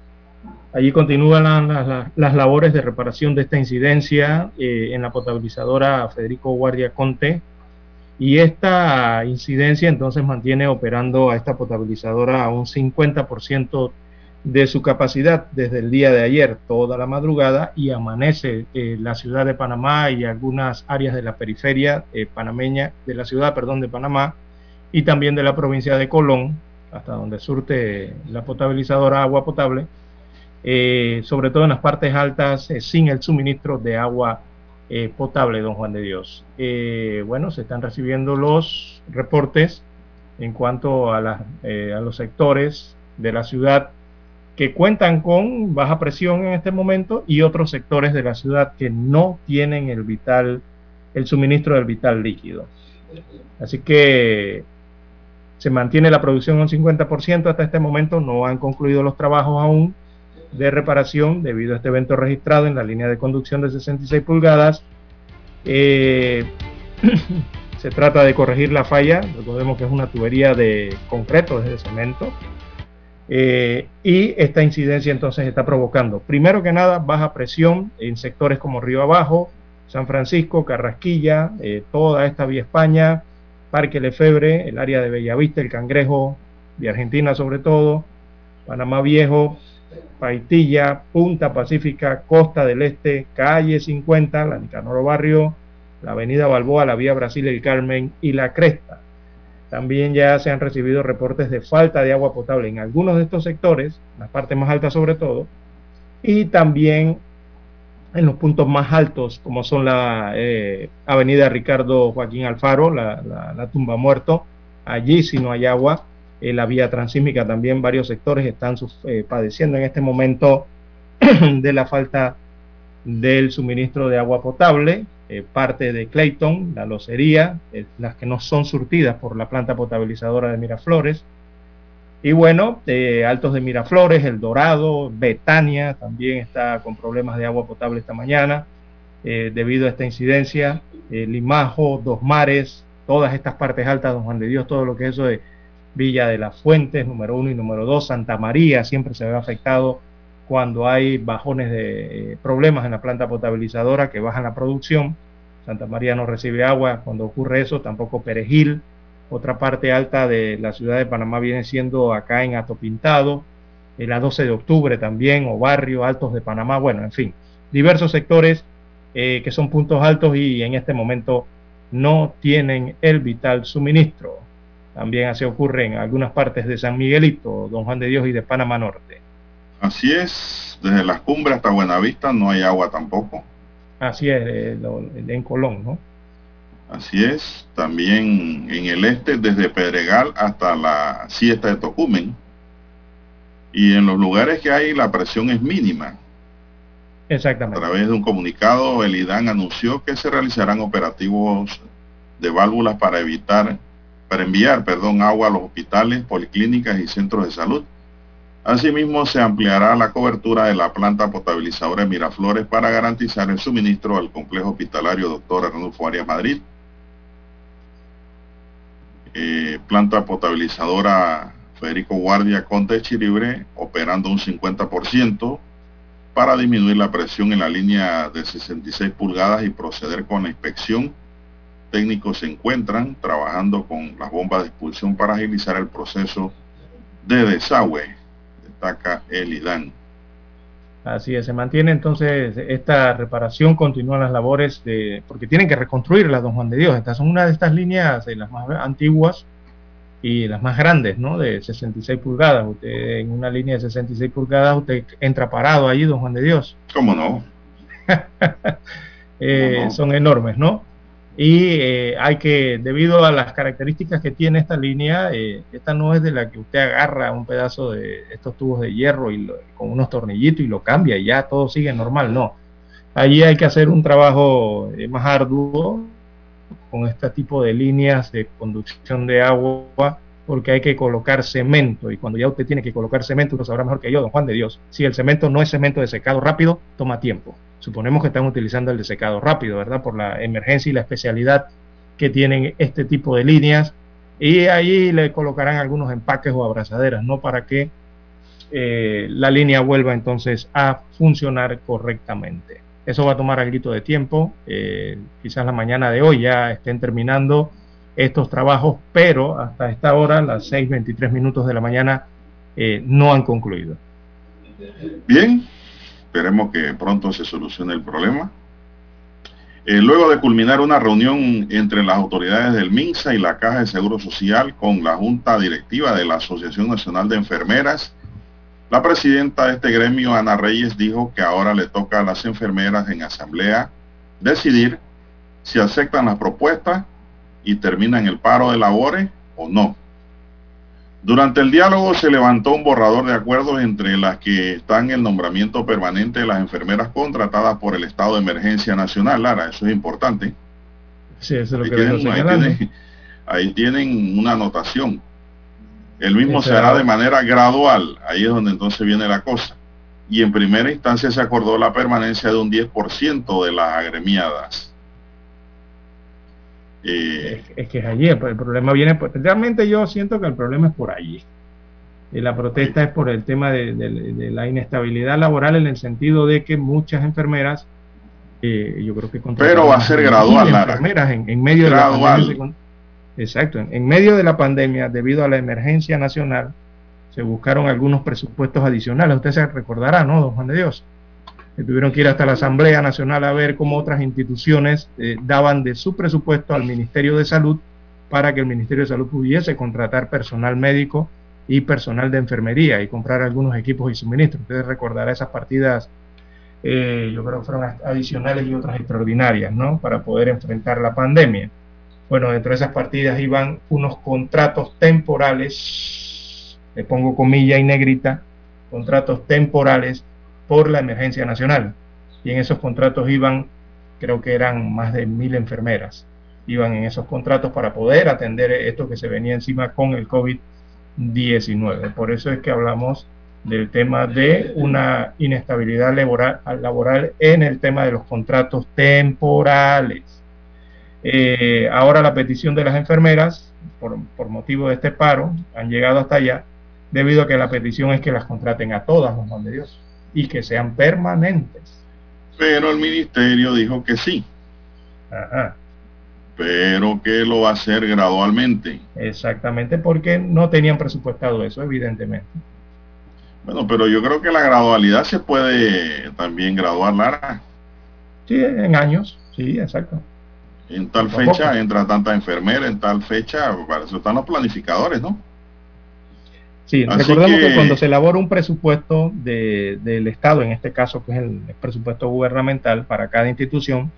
Allí continúan las, labores de reparación de esta incidencia eh, en la potabilizadora Federico Guardia Conte. Y esta incidencia entonces mantiene operando a esta potabilizadora a un 50% de su capacidad desde el día de ayer, toda la madrugada, y amanece eh, la ciudad de Panamá y algunas áreas de la periferia eh, panameña, de la ciudad, perdón, de Panamá, y también de la provincia de Colón, hasta donde surte la potabilizadora agua potable, eh, sobre todo en las partes altas eh, sin el suministro de agua eh, potable, don Juan de Dios. bueno, se están recibiendo los reportes en cuanto a, a los sectores de la ciudad que cuentan con baja presión en este momento y otros sectores de la ciudad que no tienen el vital el suministro del vital líquido. Así que se mantiene la producción un 50% hasta este momento, no han concluido los trabajos aún de reparación debido a este evento registrado en la línea de conducción de 66 pulgadas. Eh, se trata de corregir la falla, recordemos que es una tubería de concreto, de cemento, eh, y esta incidencia entonces está provocando, primero que nada, baja presión en sectores como Río Abajo, San Francisco, Carrasquilla, eh, toda esta vía España, Parque Lefebre, el área de Bellavista, el Cangrejo, de Argentina sobre todo, Panamá Viejo, Paitilla, Punta Pacífica, Costa del Este, Calle 50, la Nicanoro Barrio, la Avenida Balboa, la Vía Brasil, el Carmen y la Cresta. También ya se han recibido reportes de falta de agua potable en algunos de estos sectores, las partes más altas sobre todo, y también en los puntos más altos, como son la eh, Avenida Ricardo Joaquín Alfaro, la, tumba muerto, allí si no hay agua, eh, la vía transísmica también varios sectores están eh, padeciendo en este momento de la falta del suministro de agua potable, parte de Clayton, la locería, las que no son surtidas por la planta potabilizadora de Miraflores, y bueno, Altos de Miraflores, El Dorado, Betania también está con problemas de agua potable esta mañana eh, debido a esta incidencia. Eh, Limajo, Dos Mares, todas estas partes altas, Don Juan de Dios, todo lo que es eso de Villa de las Fuentes, número uno y número dos, Santa María siempre se ve afectado cuando hay bajones de eh, problemas en la planta potabilizadora que bajan la producción. Santa María no recibe agua cuando ocurre eso, tampoco Perejil, otra parte alta de la ciudad de Panamá viene siendo acá en Atopintado, en la 12 de octubre también, o barrio altos de Panamá, bueno, en fin, diversos sectores eh, que son puntos altos y en este momento no tienen el vital suministro. También así ocurre en algunas partes de San Miguelito, Don Juan de Dios y de Panamá Norte. Así es, desde las cumbres hasta Buenavista no hay agua tampoco. Así es, eh, en Colón, ¿no? Así es, también en el este, desde Pedregal hasta la siesta de Tocumen. Y en los lugares que hay la presión es mínima. Exactamente. A través de un comunicado, el IDAN anunció que se realizarán operativos de válvulas para evitar, para enviar, perdón, agua a los hospitales, policlínicas y centros de salud. Asimismo, se ampliará la cobertura de la planta potabilizadora de Miraflores para garantizar el suministro al complejo hospitalario Dr. Arnulfo Arias Madrid eh, planta potabilizadora Federico Guardia Conte Chiribre operando un 50% para disminuir la presión en la línea de 66 pulgadas y proceder con la inspección. Técnicos se encuentran trabajando con las bombas de expulsión para agilizar el proceso de desagüe, destaca el IDAN. Así es, se mantiene entonces esta reparación, continúan las labores de, porque tienen que reconstruirla, don Juan de Dios. Estas son una de estas líneas, de las más antiguas y las más grandes, ¿no? De 66 pulgadas. Usted en una línea de 66 pulgadas, usted entra parado allí, don Juan de Dios. ¿Cómo no? Eh, son enormes, ¿no? Y eh, hay que, debido a las características que tiene esta línea, eh, esta no es de la que usted agarra un pedazo de estos tubos de hierro y con unos tornillitos y lo cambia y ya todo sigue normal, no. Allí hay que hacer un trabajo eh, más arduo con este tipo de líneas de conducción de agua porque hay que colocar cemento y cuando ya usted tiene que colocar cemento, lo sabrá mejor que yo, don Juan de Dios, si el cemento no es cemento de secado rápido, toma tiempo. Suponemos que están utilizando el de secado rápido, ¿verdad? Por la emergencia y la especialidad que tienen este tipo de líneas. Y ahí le colocarán algunos empaques o abrazaderas, ¿no? Para que eh, la línea vuelva entonces a funcionar correctamente. Eso va a tomar algo de tiempo. Eh, quizás la mañana de hoy ya estén terminando estos trabajos, pero hasta esta hora, las 6.23 minutos de la mañana, eh, no han concluido. Bien, Esperemos que pronto se solucione el problema. Eh, luego de culminar una reunión entre las autoridades del MINSA y la Caja de Seguro Social con la Junta Directiva de la Asociación Nacional de Enfermeras, la presidenta de este gremio, Ana Reyes, dijo que ahora le toca a las enfermeras en asamblea decidir si aceptan las propuestas y terminan el paro de labores o no. Durante el diálogo se levantó un borrador de acuerdos entre las que están el nombramiento permanente de las enfermeras contratadas por el estado de emergencia nacional, Lara, eso es importante, Sí, eso es lo Ahí que tienen, ahí tienen- ahí tienen una anotación. El mismo se hará de manera gradual. Ahí es donde entonces viene la cosa. Y en primera instancia se acordó la permanencia de un 10% de las agremiadas. Eh, Es, es que es allí, el, problema viene, realmente yo siento que el problema es por allí. Y la protesta es por el tema de, de- de la inestabilidad laboral en el sentido de que muchas enfermeras, eh, yo creo que Pero va a ser gradual, Lara. enfermeras en, en medio de la pandemia. Exacto, en, en medio de la pandemia, debido a la emergencia nacional, se buscaron algunos presupuestos adicionales. Usted se recordará, ¿no, don Juan de Dios? Tuvieron que ir hasta la Asamblea Nacional a ver cómo otras instituciones eh, daban de su presupuesto al Ministerio de Salud para que el Ministerio de Salud pudiese contratar personal médico y personal de enfermería y comprar algunos equipos y suministros. Ustedes recordarán esas partidas, eh, yo creo que fueron adicionales y otras extraordinarias, ¿no? Para poder enfrentar la pandemia. Bueno, dentro de esas partidas iban unos contratos temporales, le pongo comilla y negrita, contratos temporales por la emergencia nacional. Y en esos contratos iban, creo que eran más de mil enfermeras, iban en esos contratos para poder atender esto que se venía encima con el COVID-19. Por eso es que hablamos del tema de una inestabilidad laboral, en el tema de los contratos temporales. Eh, ahora la petición de las enfermeras, por, por motivo de este paro, han llegado hasta allá, debido a que la petición es que las contraten a todas, los de Dios, y que sean permanentes. pero el ministerio dijo que sí, Ajá, pero que lo va a hacer gradualmente. exactamente, porque no tenían presupuestado eso, evidentemente. Bueno, pero yo creo que la gradualidad se puede también graduar, Lara. Sí, en años, sí, exacto. En tal fecha entra tanta enfermera, en tal fecha, para eso están los planificadores, ¿no? Sí, Así recordemos que... que- cuando se elabora un presupuesto de- del Estado, en este caso que es el presupuesto gubernamental para cada institución,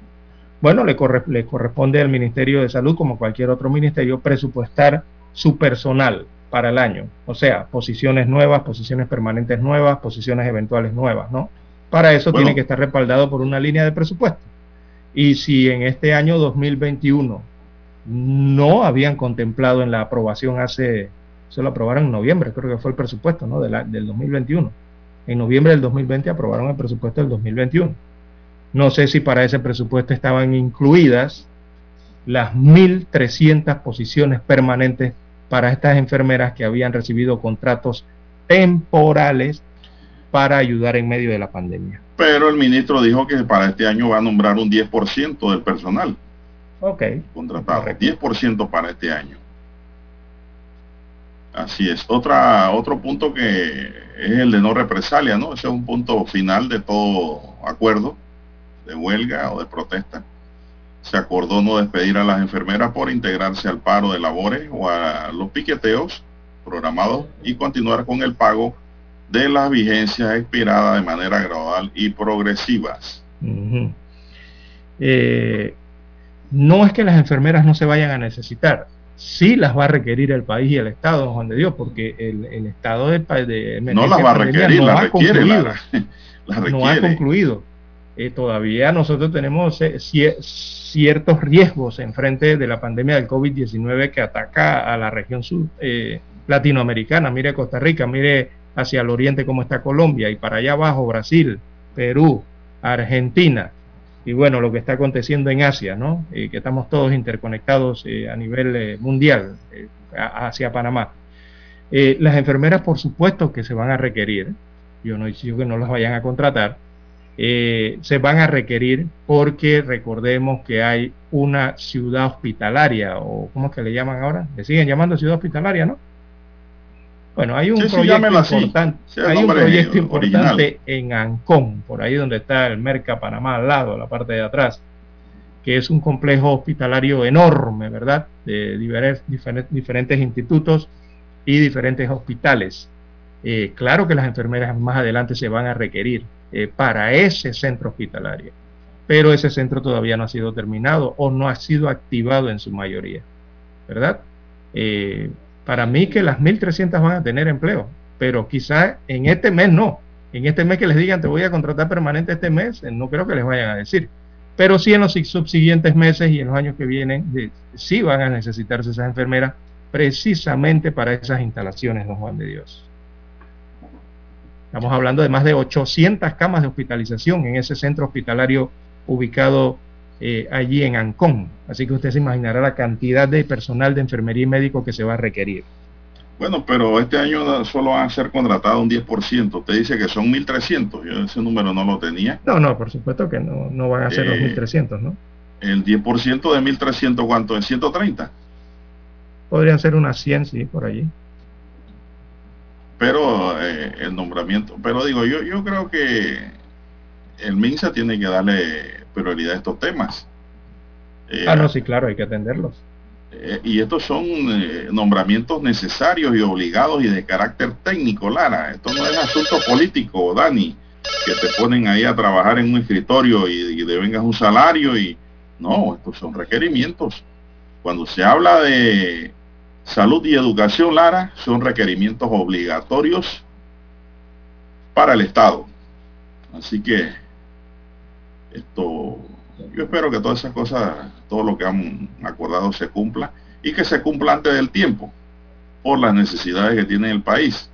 bueno, le, corre- le corresponde al Ministerio de Salud, como cualquier otro ministerio, presupuestar su personal para el año. O sea, posiciones nuevas, posiciones permanentes nuevas, posiciones eventuales nuevas, ¿no? Para eso Bueno. tiene que estar respaldado por una línea de presupuesto. Y si en este año 2021 no habían contemplado en la aprobación hace, se lo aprobaron en noviembre, creo que fue el presupuesto ¿no? de la- del 2021. En noviembre del 2020 aprobaron el presupuesto del 2021. No sé si para ese presupuesto estaban incluidas las 1.300 posiciones permanentes para estas enfermeras que habían recibido contratos temporales para ayudar en medio de la pandemia. Pero el ministro dijo que para este año va a nombrar un 10% del personal Ok, contratado, Correcto. 10% para este año. Así es. Otra, otro punto que es el de no represalia, ¿no? Ese es un punto final de todo acuerdo de huelga o de protesta. Se acordó no despedir a las enfermeras por integrarse al paro de labores o a los piqueteos programados y continuar con el pago de las vigencias expiradas de manera gradual y progresivas. Eh, no es que las enfermeras no se vayan a necesitar, sí las va a requerir el país y el Estado, Juan de Dios, porque el, el estado de, de No las va a requerir, no las ha requiere, no ha concluido. Eh, todavía nosotros tenemos eh, cie- ciertos riesgos en frente de la pandemia del COVID-19 que ataca a la región sur eh, latinoamericana. Mire Costa Rica, mire hacia el oriente cómo está Colombia y para allá abajo Brasil, Perú, Argentina y bueno, lo que está aconteciendo en Asia, ¿no? Que estamos todos interconectados eh, a nivel eh, mundial eh, hacia Panamá. Eh, las enfermeras, por supuesto que se van a requerir, yo no digo que no las vayan a contratar, eh, se van a requerir porque recordemos que hay una ciudad hospitalaria, o ¿cómo es que le llaman ahora? Le siguen llamando ciudad hospitalaria, ¿no? Bueno, hay un Sí, proyecto importante, Sí, hay un proyecto original. importante en Ancón, por ahí donde está el Merca Panamá al lado, la parte de atrás, que es un complejo hospitalario enorme, ¿verdad? De diferentes, diferentes, diferentes institutos y diferentes hospitales. Eh, claro que las enfermeras más adelante se van a requerir eh, para ese centro hospitalario, pero ese centro todavía no ha sido terminado o no ha sido activado en su mayoría, ¿verdad? Eh, para mí que las 1.300 van a tener empleo, pero quizá en este mes no. En este mes que les digan te voy a contratar permanente este mes, eh, no creo que les vayan a decir. pero sí en los subsiguientes meses y en los años que vienen, sí van a necesitarse esas enfermeras precisamente para esas instalaciones, don Juan de Dios. Estamos hablando de más de 800 camas de hospitalización en ese centro hospitalario ubicado eh, allí en Ancón. Así que usted se imaginará la cantidad de personal de enfermería y médico que se va a requerir. Bueno, pero este año solo van a ser contratados un 10%. Usted dice que son 1.300. Yo ese número no lo tenía. No, no, por supuesto que no, no van a ser los 1.300, ¿no? El 10% de 1.300, ¿cuánto es? 130. Podrían ser unas 100, sí, por allí. Pero eh, el nombramiento, pero digo, yo, yo creo que el MINSA tiene que darle prioridad a estos temas. Eh, ah, no, sí, claro, hay que atenderlos. Eh, y estos son eh, nombramientos necesarios y obligados y de carácter técnico, Lara. Esto no es asunto político, Dani, que te ponen ahí a trabajar en un escritorio y, y vengas un salario y no, estos son requerimientos. Cuando se habla de salud y educación, Lara, son requerimientos obligatorios para el Estado. Así que esto yo espero que todas esas cosas, todo lo que han acordado se cumpla y que se cumpla antes del tiempo por las necesidades que tiene el país.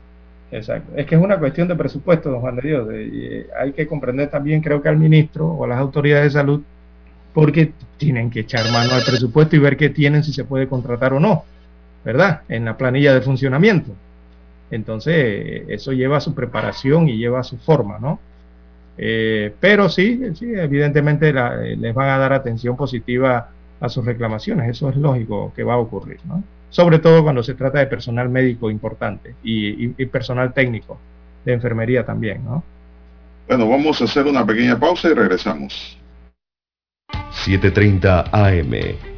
Exacto. Es que es una cuestión de presupuesto, don Juan de Dios. Eh, hay que comprender también, creo que al ministro o a las autoridades de salud, porque tienen que echar mano al presupuesto y ver qué tienen, si se puede contratar o no, ¿verdad? En la planilla de funcionamiento. Entonces, eso lleva a su preparación y lleva a su forma, ¿no? Eh, pero sí, sí evidentemente eh, les van a dar atención positiva a sus reclamaciones. Eso es lógico que va a ocurrir, ¿no? Sobre todo cuando se trata de personal médico importante y, personal técnico de enfermería también, ¿no? Bueno, vamos a hacer una pequeña pausa y regresamos. 7.30 AM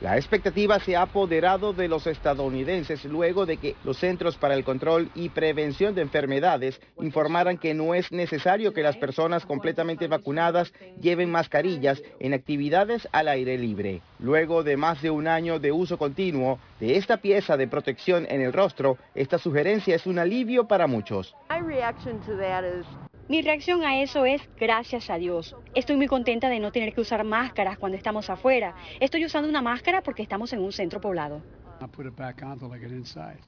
La expectativa se ha apoderado de los estadounidenses luego de que los Centros para el Control y Prevención de Enfermedades informaran que no es necesario que las personas completamente vacunadas lleven mascarillas en actividades al aire libre. Luego de más de un año de uso continuo de esta pieza de protección en el rostro, esta sugerencia es un alivio para muchos. Mi reacción a eso es gracias a Dios. Estoy muy contenta de no tener que usar máscaras cuando estamos afuera. Estoy usando una máscara porque estamos en un centro poblado.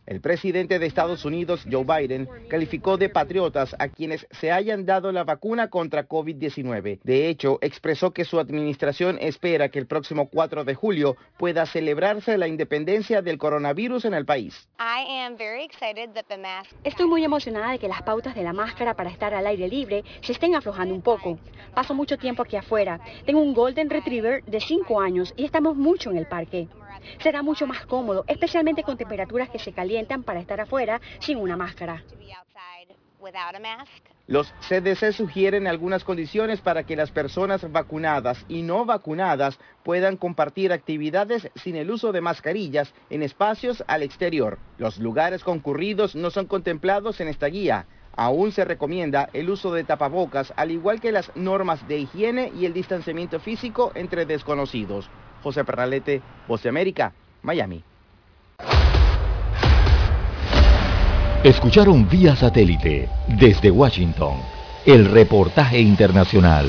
El presidente de Estados Unidos, Joe Biden, calificó de patriotas a quienes se hayan dado la vacuna contra COVID-19. De hecho, expresó que su administración espera que el próximo 4 de julio pueda celebrarse la independencia del coronavirus en el país. Estoy muy emocionada de que las pautas de la máscara para estar al aire libre se estén aflojando un poco. Paso mucho tiempo aquí afuera. Tengo un Golden Retriever de 5 años y estamos mucho en el parque. Será mucho más cómodo, especialmente con temperaturas que se calientan para estar afuera sin una máscara. Los CDC sugieren algunas condiciones para que las personas vacunadas y no vacunadas puedan compartir actividades sin el uso de mascarillas en espacios al exterior. Los lugares concurridos no son contemplados en esta guía. Aún se recomienda el uso de tapabocas, al igual que las normas de higiene y el distanciamiento físico entre desconocidos. José Perralete, Voz de América, Miami. Escucharon vía satélite desde Washington el reportaje internacional.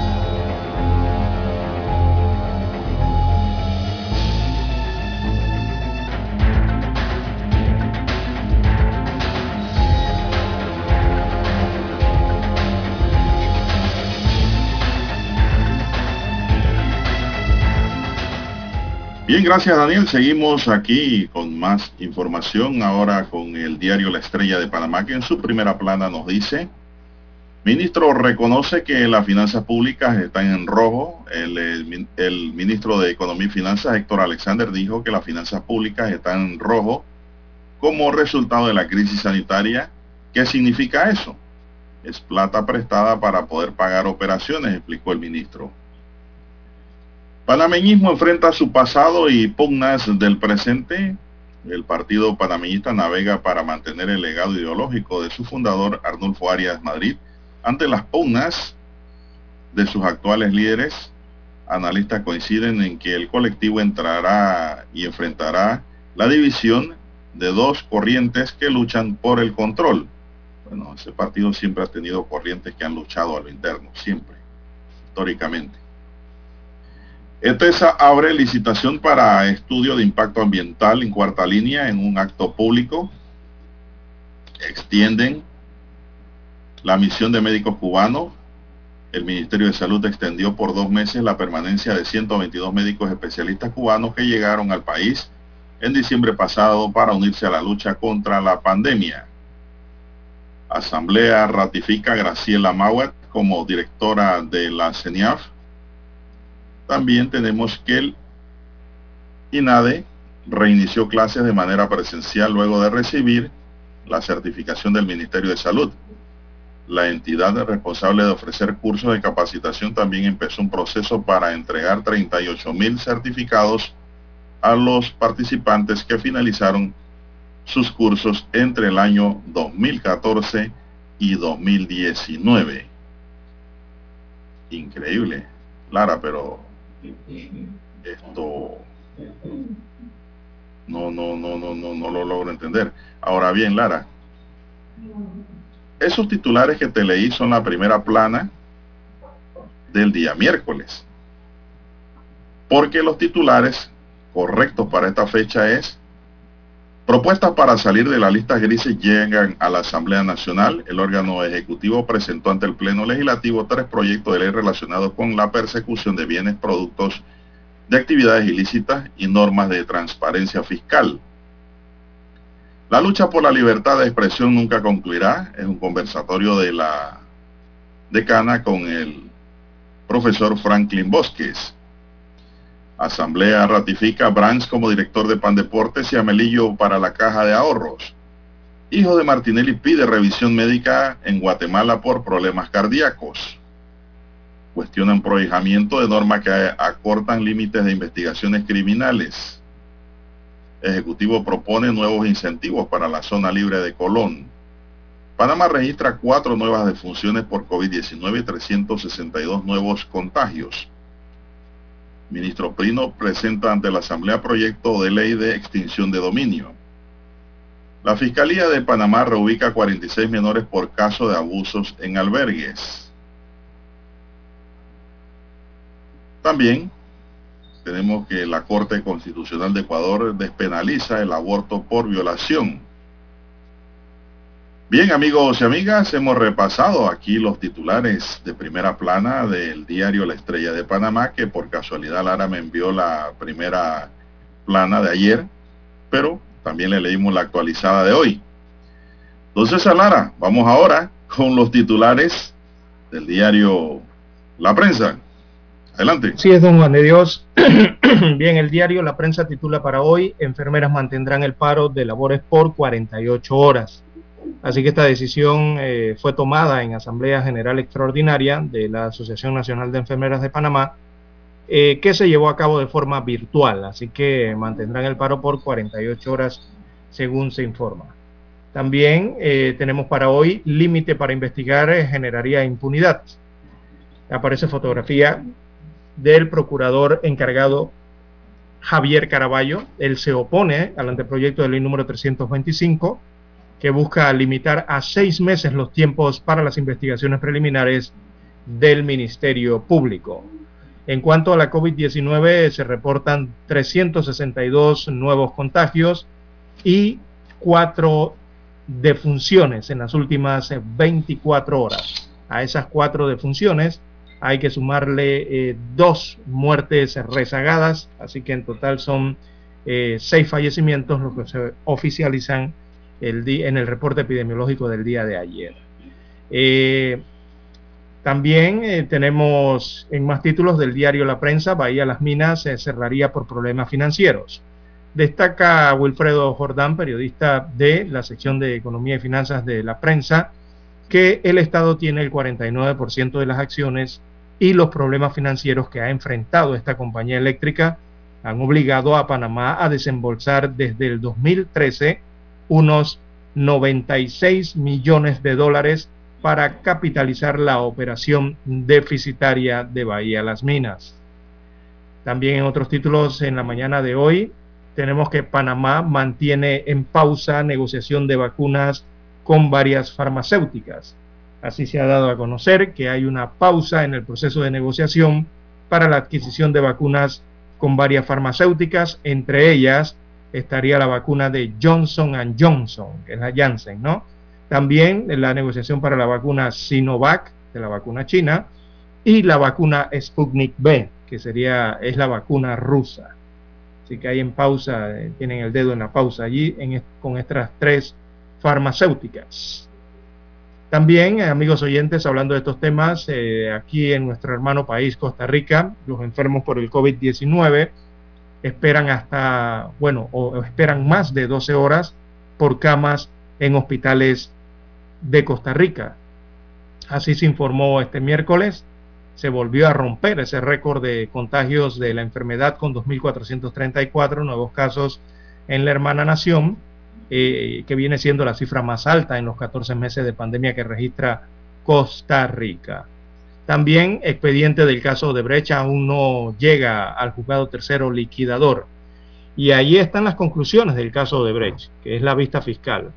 Bien, gracias Daniel. Seguimos aquí con más información ahora con el diario La Estrella de Panamá que en su primera plana nos dice, ministro reconoce que las finanzas públicas están en rojo. El, el, ministro de Economía y Finanzas, Héctor Alexander, dijo que las finanzas públicas están en rojo como resultado de la crisis sanitaria. ¿Qué significa eso? Es plata prestada para poder pagar operaciones, explicó el ministro. Panameñismo enfrenta su pasado y pugnas del presente. El partido panameñista navega para mantener el legado ideológico de su fundador Arnulfo Arias Madrid ante las pugnas de sus actuales líderes. Analistas coinciden en que el colectivo entrará y enfrentará la división de dos corrientes que luchan por el control. Bueno, ese partido siempre ha tenido corrientes que han luchado a lo interno, siempre, históricamente. ETESA abre licitación para estudio de impacto ambiental en cuarta línea en un acto público. Extienden la misión de médicos cubanos. El Ministerio de Salud extendió por dos meses la permanencia de 122 médicos especialistas cubanos que llegaron al país en diciembre pasado para unirse a la lucha contra la pandemia. Asamblea ratifica a Graciela Mauet como directora de la CENIAF también tenemos que el INADE reinició clases de manera presencial luego de recibir la certificación del Ministerio de Salud. La entidad responsable de ofrecer cursos de capacitación también empezó un proceso para entregar 38 mil certificados a los participantes que finalizaron sus cursos entre el año 2014 y 2019. Increíble, Lara, pero esto no, no, no, no, no, no lo logro entender. Ahora bien, Lara, esos titulares que te leí son la primera plana del día miércoles. Porque los titulares correctos para esta fecha es Propuestas para salir de la lista grises llegan a la Asamblea Nacional. El órgano ejecutivo presentó ante el Pleno Legislativo tres proyectos de ley relacionados con la persecución de bienes, productos de actividades ilícitas y normas de transparencia fiscal. La lucha por la libertad de expresión nunca concluirá. Es un conversatorio de la decana con el profesor Franklin Bosques. Asamblea ratifica a Brands como director de Pandeportes y a Melillo para la caja de ahorros. Hijo de Martinelli pide revisión médica en Guatemala por problemas cardíacos. Cuestionan prohijamiento de normas que acortan límites de investigaciones criminales. Ejecutivo propone nuevos incentivos para la zona libre de Colón. Panamá registra cuatro nuevas defunciones por COVID-19 y 362 nuevos contagios. Ministro Prino presenta ante la Asamblea proyecto de ley de extinción de dominio. La Fiscalía de Panamá reubica 46 menores por caso de abusos en albergues. También tenemos que la Corte Constitucional de Ecuador despenaliza el aborto por violación. Bien, amigos y amigas, hemos repasado aquí los titulares de primera plana del diario La Estrella de Panamá, que por casualidad Lara me envió la primera plana de ayer, pero también le leímos la actualizada de hoy. Entonces, Lara, vamos ahora con los titulares del diario La Prensa. Adelante. Sí, es don Juan de Dios. Bien, el diario La Prensa titula para hoy, enfermeras mantendrán el paro de labores por 48 horas. Así que esta decisión eh, fue tomada en Asamblea General Extraordinaria de la Asociación Nacional de Enfermeras de Panamá, eh, que se llevó a cabo de forma virtual. Así que mantendrán el paro por 48 horas, según se informa. También eh, tenemos para hoy límite para investigar generaría impunidad. Aparece fotografía del procurador encargado Javier Caraballo. Él se opone al anteproyecto de ley número 325 que busca limitar a seis meses los tiempos para las investigaciones preliminares del Ministerio Público. En cuanto a la COVID-19, se reportan 362 nuevos contagios y cuatro defunciones en las últimas 24 horas. A esas cuatro defunciones hay que sumarle eh, dos muertes rezagadas, así que en total son eh, seis fallecimientos los que se oficializan el en el reporte epidemiológico del día de ayer. Eh, también eh, tenemos en más títulos del diario La Prensa, Bahía Las Minas se cerraría por problemas financieros. Destaca Wilfredo Jordán, periodista de la sección de Economía y Finanzas de La Prensa, que el Estado tiene el 49% de las acciones y los problemas financieros que ha enfrentado esta compañía eléctrica han obligado a Panamá a desembolsar desde el 2013 unos 96 millones de dólares para capitalizar la operación deficitaria de Bahía Las Minas. También en otros títulos en la mañana de hoy tenemos que Panamá mantiene en pausa negociación de vacunas con varias farmacéuticas. Así se ha dado a conocer que hay una pausa en el proceso de negociación para la adquisición de vacunas con varias farmacéuticas, entre ellas estaría la vacuna de Johnson Johnson, que es la Janssen, ¿no? También la negociación para la vacuna Sinovac, de la vacuna china, y la vacuna Sputnik B, que sería, es la vacuna rusa. Así que hay en pausa, eh, tienen el dedo en la pausa allí con estas tres farmacéuticas. También, eh, amigos oyentes, hablando de estos temas, eh, aquí en nuestro hermano país, Costa Rica, los enfermos por el COVID-19 esperan hasta, bueno, o esperan más de 12 horas por camas en hospitales de Costa Rica. Así se informó este miércoles. Se volvió a romper ese récord de contagios de la enfermedad con 2.434 nuevos casos en la hermana nación, eh, que viene siendo la cifra más alta en los 14 meses de pandemia que registra Costa Rica. También expediente del caso de Brecha aún no llega al juzgado tercero liquidador. Y ahí están las conclusiones del caso de Brecht, que es la vista fiscal.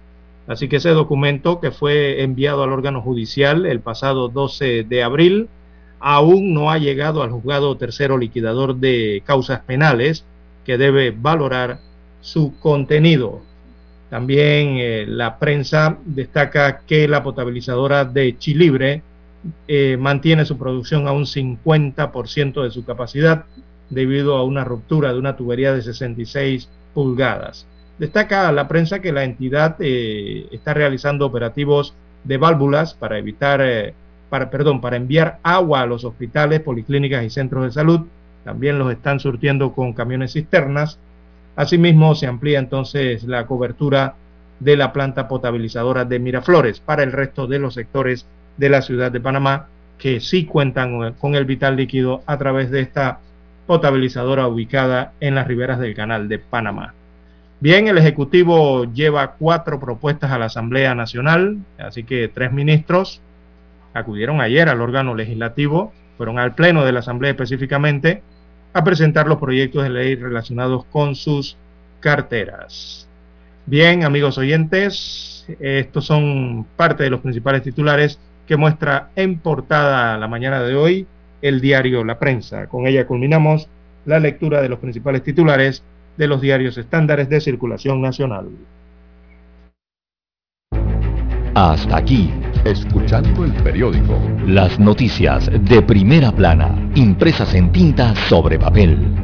Así que ese documento que fue enviado al órgano judicial el pasado 12 de abril aún no ha llegado al juzgado tercero liquidador de causas penales que debe valorar su contenido. También eh, la prensa destaca que la potabilizadora de Chilibre eh, mantiene su producción a un 50% de su capacidad debido a una ruptura de una tubería de 66 pulgadas. Destaca la prensa que la entidad eh, está realizando operativos de válvulas para evitar, eh, para, perdón, para enviar agua a los hospitales, policlínicas y centros de salud. También los están surtiendo con camiones cisternas. Asimismo, se amplía entonces la cobertura de la planta potabilizadora de Miraflores para el resto de los sectores de la ciudad de Panamá que sí cuentan con el vital líquido a través de esta potabilizadora ubicada en las riberas del canal de Panamá. Bien, el Ejecutivo lleva cuatro propuestas a la Asamblea Nacional, así que tres ministros acudieron ayer al órgano legislativo, fueron al Pleno de la Asamblea específicamente, a presentar los proyectos de ley relacionados con sus carteras. Bien, amigos oyentes, estos son parte de los principales titulares que muestra en portada la mañana de hoy el diario La Prensa. Con ella culminamos la lectura de los principales titulares de los diarios estándares de circulación nacional. Hasta aquí, escuchando el periódico. Las noticias de primera plana, impresas en tinta sobre papel.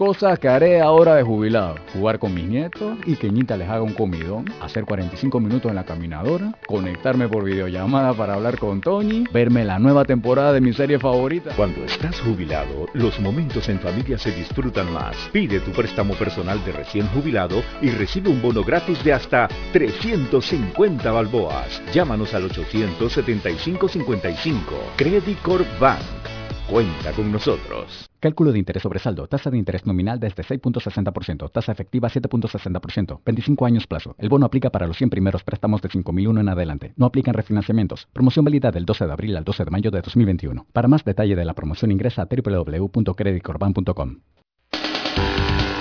Cosas que haré ahora de jubilado. Jugar con mis nietos y que Ñita les haga un comidón. Hacer 45 minutos en la caminadora. Conectarme por videollamada para hablar con Tony. Verme la nueva temporada de mi serie favorita. Cuando estás jubilado, los momentos en familia se disfrutan más. Pide tu préstamo personal de recién jubilado y recibe un bono gratis de hasta 350 balboas. Llámanos al 875-55. Credit Corp Bank. Cuenta con nosotros. Cálculo de interés sobre saldo. Tasa de interés nominal desde 6.60%. Tasa efectiva 7.60%. 25 años plazo. El bono aplica para los 100 primeros préstamos de 5.001 en adelante. No aplican refinanciamientos. Promoción válida del 12 de abril al 12 de mayo de 2021. Para más detalle de la promoción ingresa a www.creditcorban.com.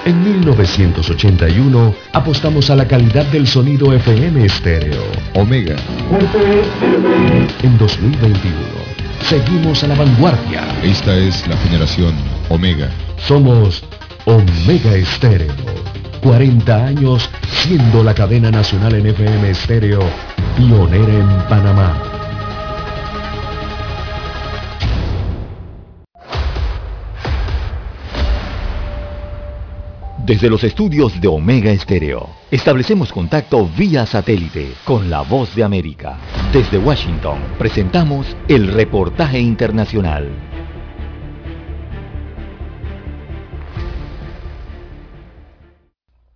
En 1981 apostamos a la calidad del sonido FM estéreo. Omega. En 2021 seguimos a la vanguardia. Esta es la generación Omega. Somos Omega Estéreo. 40 años siendo la cadena nacional en FM estéreo, pionera en Panamá. Desde los estudios de Omega Estéreo, establecemos contacto vía satélite con la voz de América. Desde Washington, presentamos el reportaje internacional.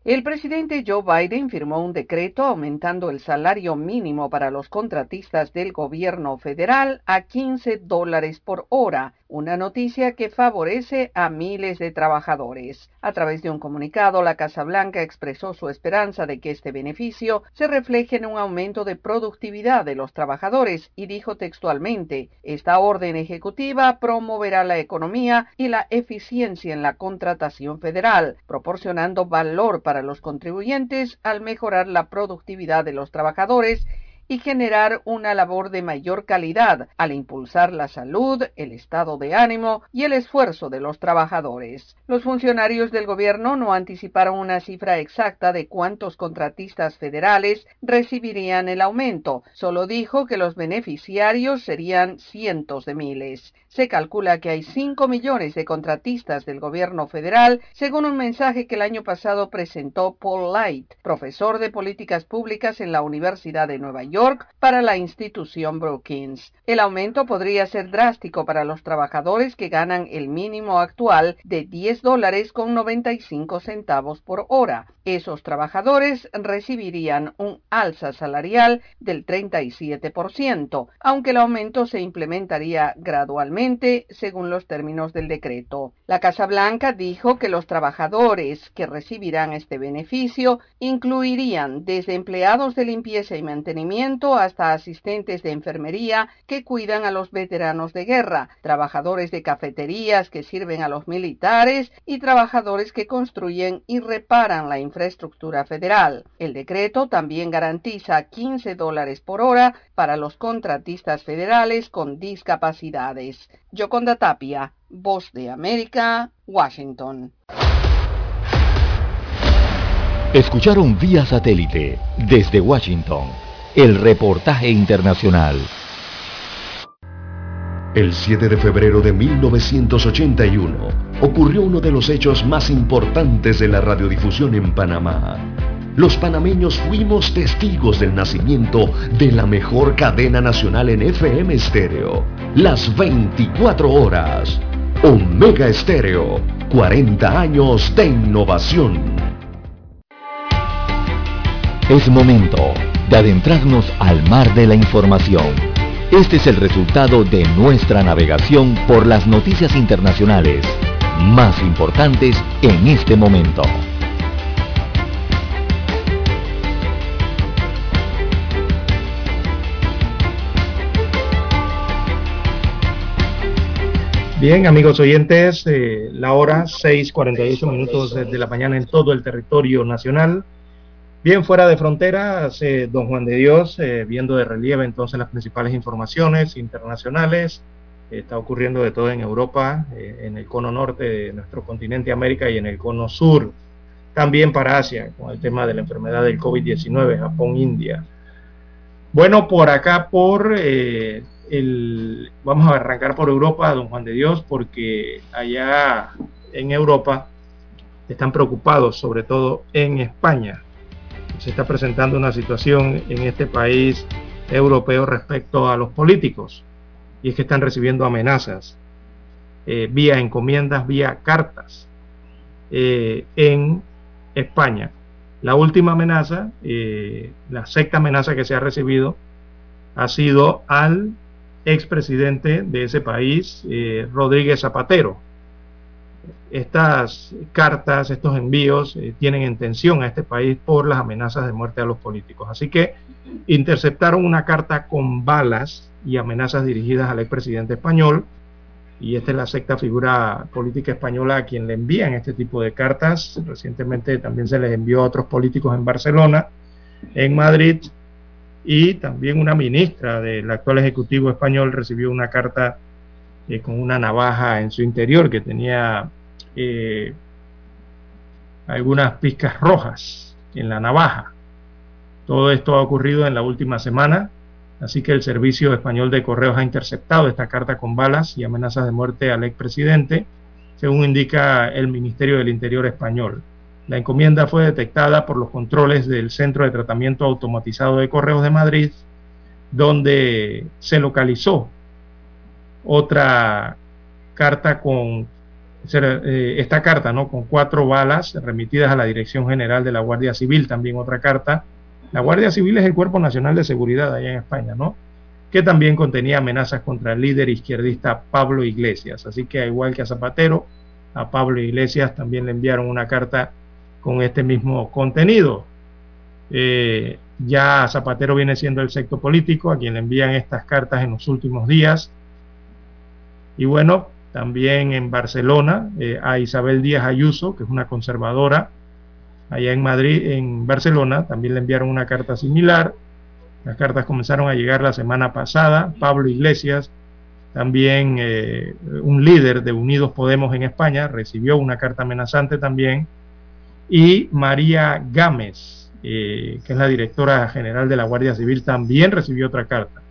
El presidente Joe Biden firmó un decreto aumentando el salario mínimo para los contratistas del gobierno federal a 15 dólares por hora, una noticia que favorece a miles de trabajadores. A través de un comunicado, la Casa Blanca expresó su esperanza de que este beneficio se refleje en un aumento de productividad de los trabajadores y dijo textualmente, esta orden ejecutiva promoverá la economía y la eficiencia en la contratación federal, proporcionando valor para los contribuyentes al mejorar la productividad de los trabajadores y generar una labor de mayor calidad al impulsar la salud, el estado de ánimo y el esfuerzo de los trabajadores. Los funcionarios del gobierno no anticiparon una cifra exacta de cuántos contratistas federales recibirían el aumento, solo dijo que los beneficiarios serían cientos de miles. Se calcula que hay 5 millones de contratistas del gobierno federal, según un mensaje que el año pasado presentó Paul Light, profesor de políticas públicas en la Universidad de Nueva York para la institución Brookings. El aumento podría ser drástico para los trabajadores que ganan el mínimo actual de 10 dólares con 95 centavos por hora. Esos trabajadores recibirían un alza salarial del 37%, aunque el aumento se implementaría gradualmente según los términos del decreto. La Casa Blanca dijo que los trabajadores que recibirán este beneficio incluirían desde empleados de limpieza y mantenimiento hasta asistentes de enfermería que cuidan a los veteranos de guerra, trabajadores de cafeterías que sirven a los militares y trabajadores que construyen y reparan la infraestructura federal. El decreto también garantiza 15 dólares por hora para los contratistas federales con discapacidades. Yoconda Tapia, Voz de América, Washington. Escucharon vía satélite desde Washington el reportaje internacional. El 7 de febrero de 1981 ocurrió uno de los hechos más importantes de la radiodifusión en Panamá. Los panameños fuimos testigos del nacimiento de la mejor cadena nacional en FM estéreo, las 24 horas. Omega Estéreo, 40 años de innovación. Es momento de adentrarnos al mar de la información. Este es el resultado de nuestra navegación por las noticias internacionales más importantes en este momento. Bien, amigos oyentes, eh, la hora 6:48 minutos de la mañana en todo el territorio nacional. Bien, fuera de fronteras, don Juan de Dios, eh, viendo de relieve entonces las principales informaciones internacionales, está ocurriendo de todo en Europa, eh, en el cono norte de nuestro continente América y en el cono sur también para Asia, con el tema de la enfermedad del COVID-19, Japón, India. Bueno, por acá, por eh, el, vamos a arrancar por Europa, don Juan de Dios, porque allá en Europa están preocupados, sobre todo en España. Se está presentando una situación en este país europeo respecto a los políticos, y es que están recibiendo amenazas eh, vía encomiendas, vía cartas eh, en España. La última amenaza, eh, la sexta amenaza que se ha recibido, ha sido al expresidente de ese país, Rodríguez Zapatero. Estas cartas, estos envíos eh, tienen en tensión a este país por las amenazas de muerte a los políticos. Así que interceptaron una carta con balas y amenazas dirigidas al expresidente español y esta es la sexta figura política española a quien le envían este tipo de cartas. Recientemente también se les envió a otros políticos en Barcelona, en Madrid, y también una ministra del actual Ejecutivo español recibió una carta eh, con una navaja en su interior que tenía eh, algunas pizcas rojas en la navaja. Todo esto ha ocurrido en la última semana Así que el Servicio Español de Correos ha interceptado esta carta con balas y amenazas de muerte al expresidente, según indica el Ministerio del Interior español. La encomienda fue detectada por los controles del Centro de Tratamiento Automatizado de Correos de Madrid, donde se localizó otra carta con esta carta, ¿no? Con cuatro balas remitidas a la Dirección General de la Guardia Civil, también otra carta la Guardia Civil es el Cuerpo Nacional de Seguridad allá en España, ¿no? Que también contenía amenazas contra el líder izquierdista Pablo Iglesias. Así que, igual que a Zapatero, a Pablo Iglesias también le enviaron una carta con este mismo contenido. Eh, ya Zapatero viene siendo el secto político a quien le envían estas cartas en los últimos días. Y bueno, también en Barcelona eh, a Isabel Díaz Ayuso, que es una conservadora, allá en Madrid, en Barcelona, también le enviaron una carta similar. Las cartas comenzaron a llegar la semana pasada. Pablo Iglesias, también eh, un líder de Unidos Podemos en España, recibió una carta amenazante también. Y María Gámez, eh, que es la directora general de la Guardia Civil, también recibió otra carta.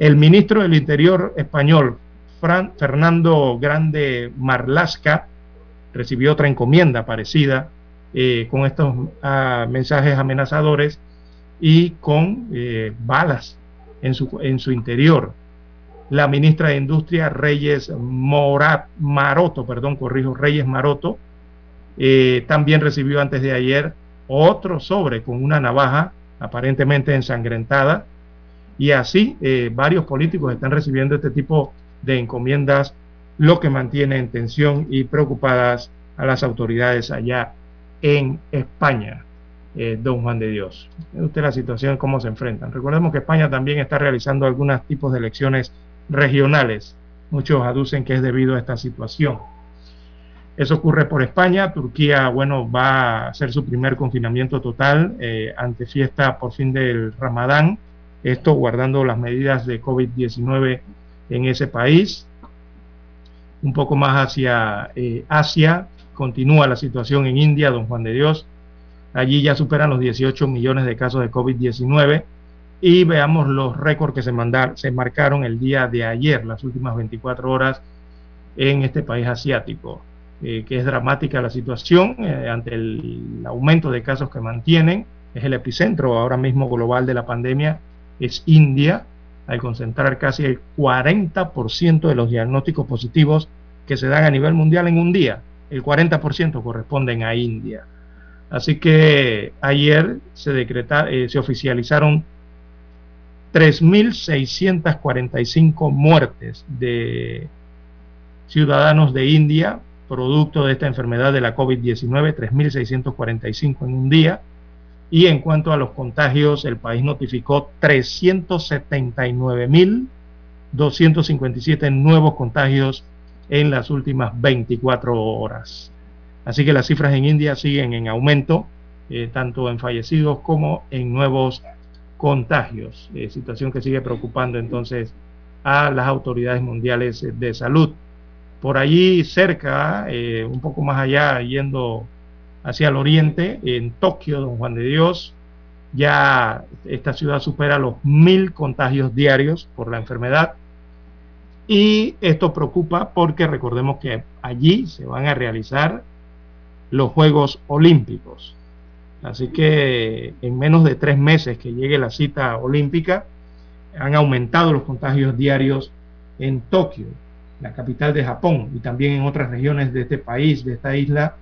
El ministro del Interior español, Fernando Grande Marlasca, recibió otra encomienda parecida eh, con estos ah, mensajes amenazadores y con eh, balas en su, en su interior. La ministra de Industria, Reyes Morat, Maroto, perdón, corrijo, Reyes Maroto, eh, también recibió antes de ayer otro sobre con una navaja aparentemente ensangrentada. Y así varios políticos están recibiendo este tipo de encomiendas, lo que mantiene en tensión y preocupadas a las autoridades allá en España, eh, don Juan de Dios. Usted la situación, cómo se enfrentan. Recordemos que España también está realizando algunos tipos de elecciones regionales. Muchos aducen que es debido a esta situación. Eso ocurre por España. Turquía, bueno, va a hacer su primer confinamiento total eh, ante fiesta por fin del Ramadán. Esto guardando las medidas de COVID-19 en ese país. Un poco más hacia eh, Asia, Continúa la situación en India, don Juan de Dios. Allí ya superan los 18 millones de casos de COVID-19 y veamos los récords que se, se marcaron el día de ayer, las últimas 24 horas en este país asiático, eh, que es dramática la situación eh, ante el aumento de casos que mantienen. Es el epicentro ahora mismo global de la pandemia, es India, al concentrar casi el 40% de los diagnósticos positivos que se dan a nivel mundial en un día el 40% corresponden a India. Así que ayer se, decreta, eh, se oficializaron 3.645 muertes de ciudadanos de India producto de esta enfermedad de la COVID-19, 3.645 en un día. Y en cuanto a los contagios, el país notificó 379.257 nuevos contagios en las últimas 24 horas. Así que las cifras en India siguen en aumento, eh, tanto en fallecidos como en nuevos contagios, eh, situación que sigue preocupando entonces a las autoridades mundiales de salud. Por allí cerca, eh, un poco más allá, yendo hacia el oriente, en Tokio, don Juan de Dios, ya esta ciudad supera los mil contagios diarios por la enfermedad. Y esto preocupa porque recordemos que allí se van a realizar los Juegos Olímpicos. Así que en menos de tres meses que llegue la cita olímpica, han aumentado los contagios diarios en Tokio, la capital de Japón, y también en otras regiones de este país, de esta isla,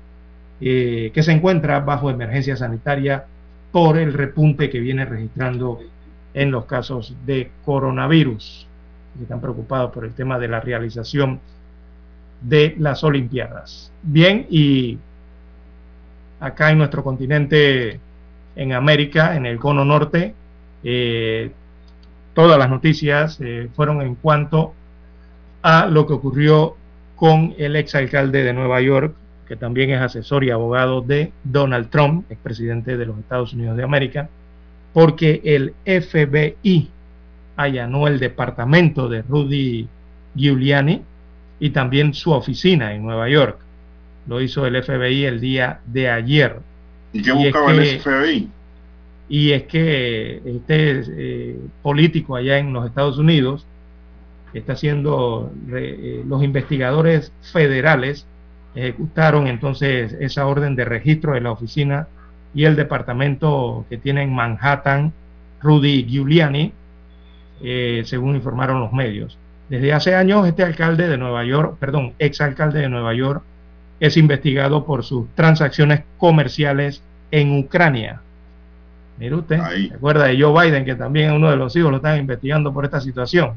eh, que se encuentra bajo emergencia sanitaria por el repunte que viene registrando en los casos de coronavirus. Están preocupados por el tema de la realización de las Olimpiadas. Bien, y acá en nuestro continente, en América, en el cono norte, eh, todas las noticias eh, fueron en cuanto a lo que ocurrió con el exalcalde de Nueva York, que también es asesor y abogado de Donald Trump, expresidente de los Estados Unidos de América, porque el FBI allanó el departamento de Rudy Giuliani y también su oficina en Nueva York. Lo hizo el FBI el día de ayer. ¿Y qué buscaba el FBI? Y es que este eh, político allá en los Estados Unidos está haciendo, eh, los investigadores federales ejecutaron entonces esa orden de registro de la oficina y el departamento que tiene en Manhattan, Rudy Giuliani, eh, según informaron los medios. Desde hace años este alcalde de Nueva York, perdón, exalcalde de Nueva York, es investigado por sus transacciones comerciales en Ucrania. Mire usted, ¿se acuerda de Joe Biden, que también uno de los hijos lo están investigando por esta situación?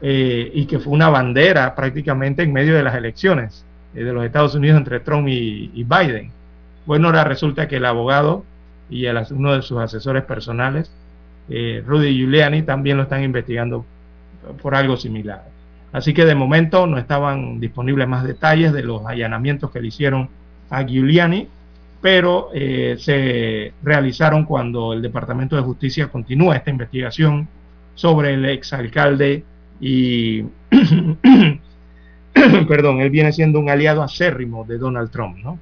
Eh, y que fue una bandera prácticamente en medio de las elecciones de los Estados Unidos entre Trump y, Biden. Bueno, ahora resulta que el abogado y uno de sus asesores personales, eh, Rudy Giuliani, también lo están investigando por algo similar. Así que de momento no estaban disponibles más detalles de los allanamientos que le hicieron a Giuliani, pero eh, se realizaron cuando el Departamento de Justicia continúa esta investigación sobre el exalcalde y perdón, él viene siendo un aliado acérrimo de Donald Trump, ¿no?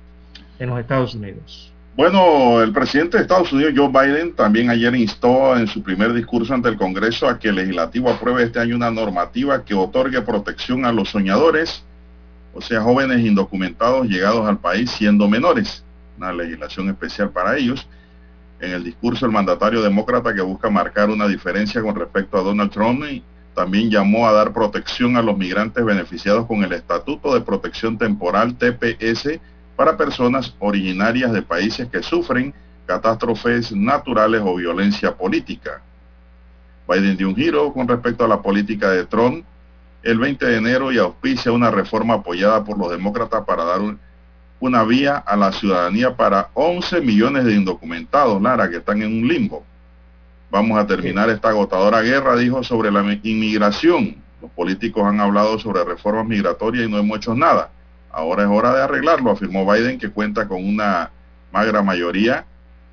En los Estados Unidos. Bueno, el presidente de Estados Unidos, Joe Biden, también ayer instó en su primer discurso ante el Congreso a que el legislativo apruebe este año una normativa que otorgue protección a los soñadores, o sea, jóvenes indocumentados llegados al país siendo menores. Una legislación especial para ellos. En el discurso, el mandatario demócrata que busca marcar una diferencia con respecto a Donald Trump también llamó a dar protección a los migrantes beneficiados con el Estatuto de Protección Temporal TPS para personas originarias de países que sufren catástrofes naturales o violencia política. Biden dio un giro con respecto a la política de Trump el 20 de enero y auspicia una reforma apoyada por los demócratas para dar una vía a la ciudadanía para 11 millones de indocumentados, Lara, que están en un limbo. Vamos a terminar esta agotadora guerra, dijo, sobre la inmigración. Los políticos han hablado sobre reformas migratorias y no hemos hecho nada. Ahora es hora de arreglarlo, afirmó Biden, que cuenta con una magra mayoría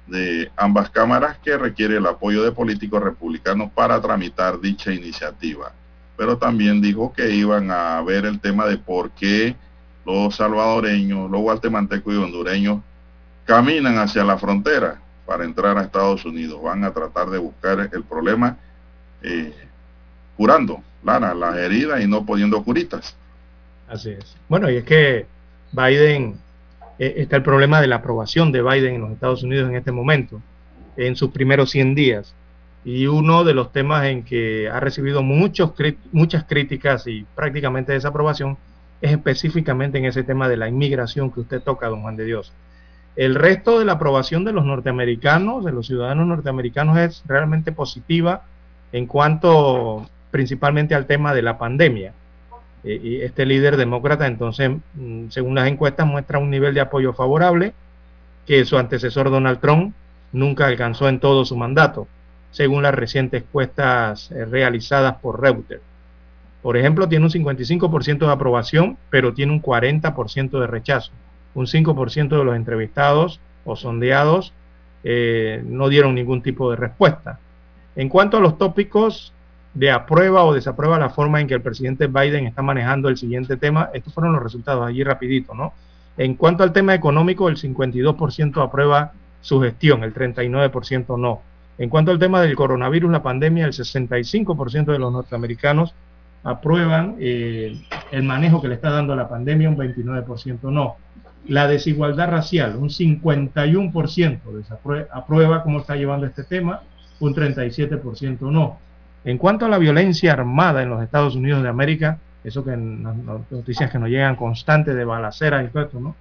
de ambas cámaras que requiere el apoyo de políticos republicanos para tramitar dicha iniciativa. Pero también dijo que iban a ver el tema de por qué los salvadoreños, los guatemaltecos y hondureños caminan hacia la frontera para entrar a Estados Unidos. Van a tratar de buscar el problema eh, curando las heridas y no poniendo curitas. Así es. Bueno, y es que Biden, eh, está el problema de la aprobación de Biden en los Estados Unidos en este momento, en sus primeros 100 días. Y uno de los temas en que ha recibido muchos, muchas críticas y prácticamente desaprobación es específicamente en ese tema de la inmigración que usted toca, don Juan de Dios. El resto de la aprobación de los norteamericanos, de los ciudadanos norteamericanos, es realmente positiva en cuanto principalmente al tema de la pandemia. Eh, y este líder demócrata, entonces, mm, según las encuestas, muestra un nivel de apoyo favorable que su antecesor Donald Trump nunca alcanzó en todo su mandato, según las recientes encuestas eh, realizadas por Reuters. Por ejemplo, tiene un 55% de aprobación, pero tiene un 40% de rechazo un 5% de los entrevistados o sondeados eh, no dieron ningún tipo de respuesta. En cuanto a los tópicos de aprueba o desaprueba la forma en que el presidente Biden está manejando el siguiente tema, estos fueron los resultados allí rapidito, ¿no? En cuanto al tema económico, el 52% aprueba su gestión, el 39% no. En cuanto al tema del coronavirus, la pandemia, el 65% de los norteamericanos aprueban eh, el manejo que le está dando la pandemia, un 29% no. La desigualdad racial, un 51% aprueba cómo está llevando este tema, un 37% no. En cuanto a la violencia armada en los Estados Unidos de América, eso que las noticias que nos llegan constantes de balaceras y todo esto, ¿no?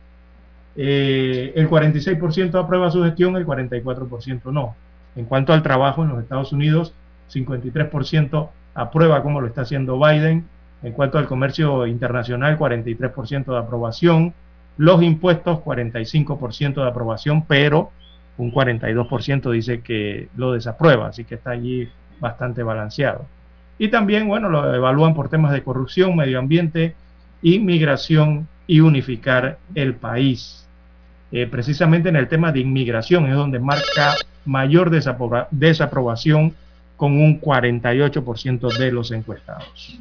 Eh, el 46% aprueba su gestión, el 44% no. En cuanto al trabajo en los Estados Unidos, 53% aprueba como lo está haciendo Biden. En cuanto al comercio internacional, 43% de aprobación. Los impuestos, 45% de aprobación, pero un 42% dice que lo desaprueba, así que está allí bastante balanceado. Y también, bueno, lo evalúan por temas de corrupción, medio ambiente, inmigración y unificar el país. Eh, precisamente en el tema de inmigración es donde marca mayor desaprobación con un 48% de los encuestados.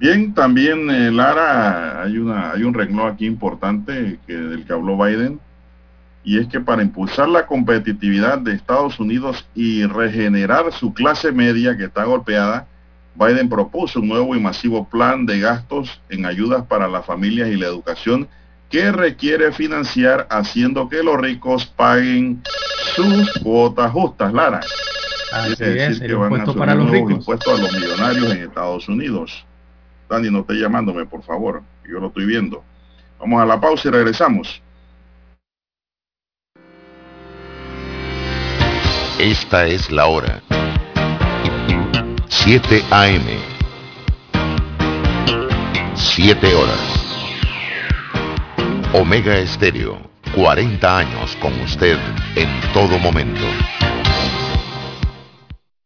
Bien, también eh, Lara, hay, una, hay un renglón aquí importante que, del que habló Biden, y es que para impulsar la competitividad de Estados Unidos y regenerar su clase media que está golpeada, Biden propuso un nuevo y masivo plan de gastos en ayudas para las familias y la educación que requiere financiar haciendo que los ricos paguen sus cuotas justas, Lara. Así es, decir que van a para los ricos. impuestos a los millonarios en Estados Unidos. Dani, no esté llamándome, por favor. Yo lo estoy viendo. Vamos a la pausa y regresamos. Esta es la hora. 7 AM. 7 horas. Omega Estéreo, 40 años con usted en todo momento.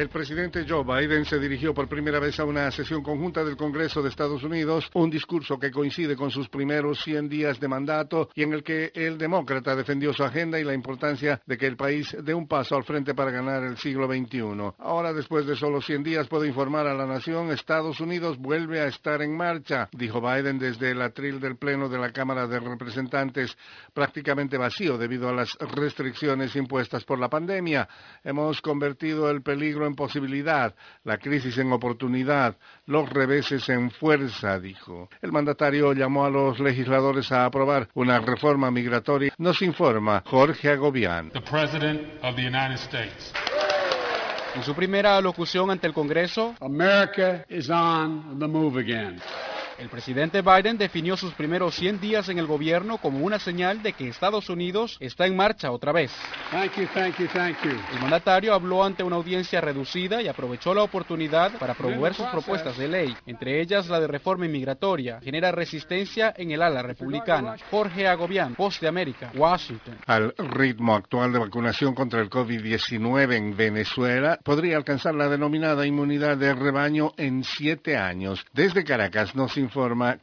El presidente Joe Biden se dirigió por primera vez a una sesión conjunta del Congreso de Estados Unidos, un discurso que coincide con sus primeros 100 días de mandato y en el que el demócrata defendió su agenda y la importancia de que el país dé un paso al frente para ganar el siglo XXI. Ahora, después de solo 100 días, puedo informar a la nación, Estados Unidos vuelve a estar en marcha, dijo Biden desde el atril del Pleno de la Cámara de Representantes, prácticamente vacío debido a las restricciones impuestas por la pandemia. Hemos convertido el peligro en posibilidad, la crisis en oportunidad, los reveses en fuerza, dijo. El mandatario llamó a los legisladores a aprobar una reforma migratoria. Nos informa Jorge Agobián. En su primera alocución ante el Congreso, America is on the move again. El presidente Biden definió sus primeros 100 días en el gobierno como una señal de que Estados Unidos está en marcha otra vez. El mandatario habló ante una audiencia reducida y aprovechó la oportunidad para promover sus propuestas de ley, entre ellas la de reforma inmigratoria. Genera resistencia en el ala republicana. Jorge Agobián, Post de América, Washington. Al ritmo actual de vacunación contra el COVID-19 en Venezuela, podría alcanzar la denominada inmunidad de rebaño en siete años. Desde Caracas nos informa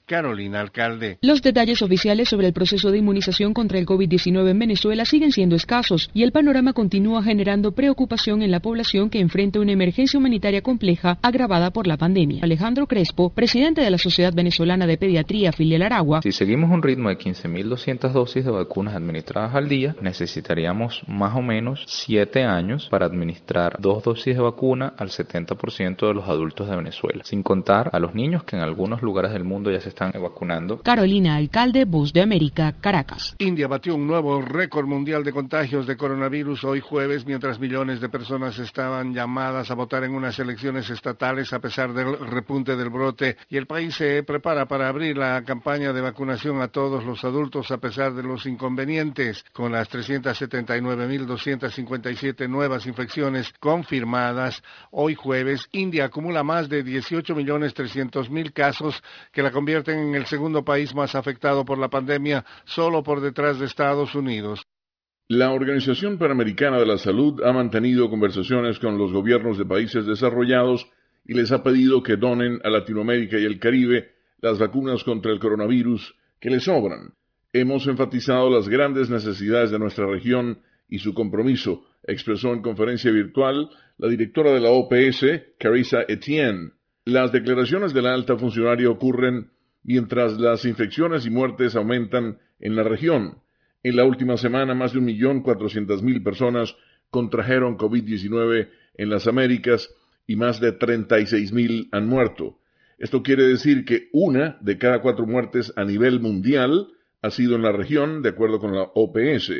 Carolina Alcalde. Los detalles oficiales sobre el proceso de inmunización contra el COVID-19 en Venezuela siguen siendo escasos y el panorama continúa generando preocupación en la población que enfrenta una emergencia humanitaria compleja agravada por la pandemia. Alejandro Crespo, presidente de la Sociedad Venezolana de Pediatría Filial Aragua. Si seguimos un ritmo de 15.200 dosis de vacunas administradas al día, necesitaríamos más o menos 7 años para administrar dos dosis de vacuna al 70% de los adultos de Venezuela, sin contar a los niños que en algunos lugares del mundo ya se están vacunando. Carolina Alcalde, Voz de América, Caracas. India batió un nuevo récord mundial de contagios de coronavirus hoy jueves, mientras millones de personas estaban llamadas a votar en unas elecciones estatales a pesar del repunte del brote y el país se prepara para abrir la campaña de vacunación a todos los adultos a pesar de los inconvenientes. Con las 379.257 nuevas infecciones confirmadas hoy jueves, India acumula más de 18.300.000 casos que la convierten en el segundo país más afectado por la pandemia, solo por detrás de Estados Unidos. La Organización Panamericana de la Salud ha mantenido conversaciones con los gobiernos de países desarrollados y les ha pedido que donen a Latinoamérica y el Caribe las vacunas contra el coronavirus que les sobran. Hemos enfatizado las grandes necesidades de nuestra región y su compromiso, expresó en conferencia virtual la directora de la OPS, Carissa Etienne. Las declaraciones de la alta funcionaria ocurren mientras las infecciones y muertes aumentan en la región. En la última semana, más de un millón cuatrocientas mil personas contrajeron COVID-19 en las Américas y más de treinta y seis mil han muerto. Esto quiere decir que una de cada cuatro muertes a nivel mundial ha sido en la región, de acuerdo con la OPS.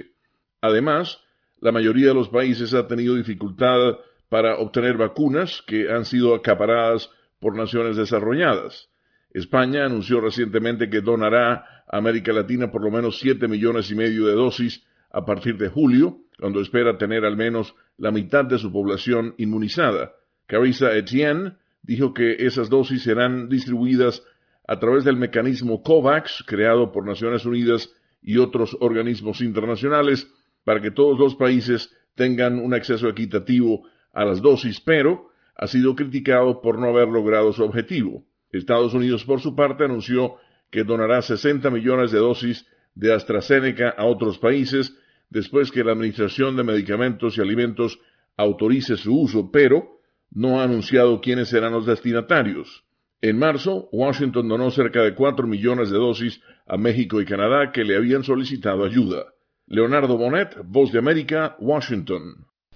Además, la mayoría de los países ha tenido dificultad para obtener vacunas que han sido acaparadas por naciones desarrolladas. España anunció recientemente que donará a América Latina por lo menos siete millones y medio de dosis a partir de julio, cuando espera tener al menos la mitad de su población inmunizada. Carissa Etienne dijo que esas dosis serán distribuidas a través del mecanismo COVAX creado por Naciones Unidas y otros organismos internacionales para que todos los países tengan un acceso equitativo a las dosis, pero ha sido criticado por no haber logrado su objetivo. Estados Unidos, por su parte, anunció que donará 60 millones de dosis de AstraZeneca a otros países después que la Administración de Medicamentos y Alimentos autorice su uso, pero no ha anunciado quiénes serán los destinatarios. En marzo, Washington donó cerca de 4 millones de dosis a México y Canadá que le habían solicitado ayuda. Leonardo Bonet, Voz de América, Washington.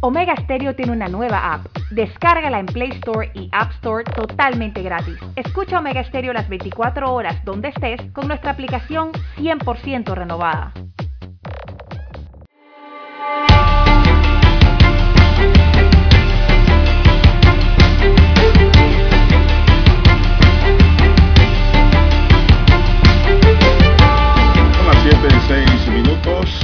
Omega Stereo tiene una nueva app. Descárgala en Play Store y App Store totalmente gratis. Escucha Omega Stereo las 24 horas donde estés con nuestra aplicación 100% renovada. Son las 7 y 6 minutos.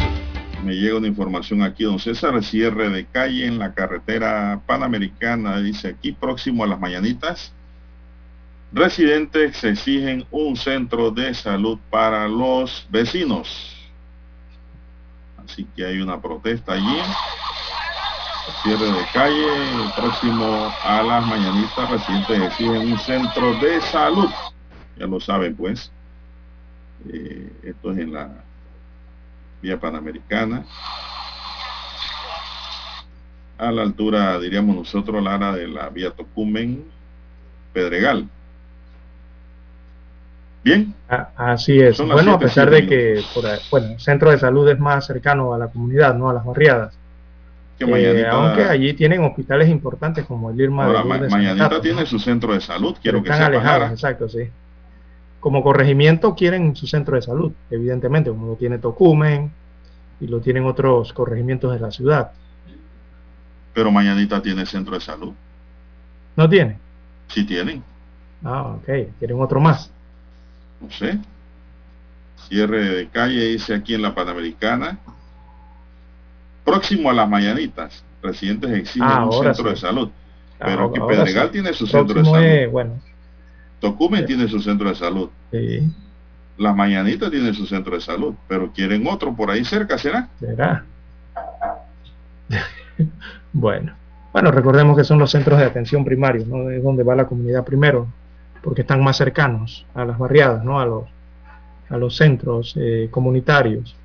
Llega una información aquí, don César, cierre de calle en la carretera panamericana, dice aquí próximo a las mañanitas. Residentes exigen un centro de salud para los vecinos. Así que hay una protesta allí. Cierre de calle, próximo a las mañanitas, residentes exigen un centro de salud. Ya lo saben pues. Eh, esto es en la vía panamericana a la altura diríamos nosotros Lara de la vía Tocumen Pedregal bien Así es. Bueno, a pesar de que por bueno, el centro de salud es más cercano a la comunidad, no a las barriadas. Que Eh, aunque allí tienen hospitales importantes como el Irma ahora de Lourdes Mañanita tiene su centro de salud quiero que están sepa alejados, Lara. exacto, sí. Como corregimiento quieren su centro de salud, evidentemente, como lo tiene Tocumen y lo tienen otros corregimientos de la ciudad. pero Mañanita tiene centro de salud ¿No tiene? sí tienen Ah, ok, quieren otro más. no sé cierre de calle dice aquí en la Panamericana próximo a las mañanitas residentes exigen Ah, un centro sí. de salud Ah, pero aquí ahora Pedregal sí. tiene su centro de salud es, bueno, Tocumen tiene su centro de salud sí. Las Mañanitas tienen su centro de salud, pero quieren otro por ahí cerca, ¿será? ¿Será? bueno. Bueno, recordemos que son los centros de atención primarios, ¿no? Es donde va la comunidad primero, porque están más cercanos a las barriadas, ¿no? A los, a los centros eh, comunitarios.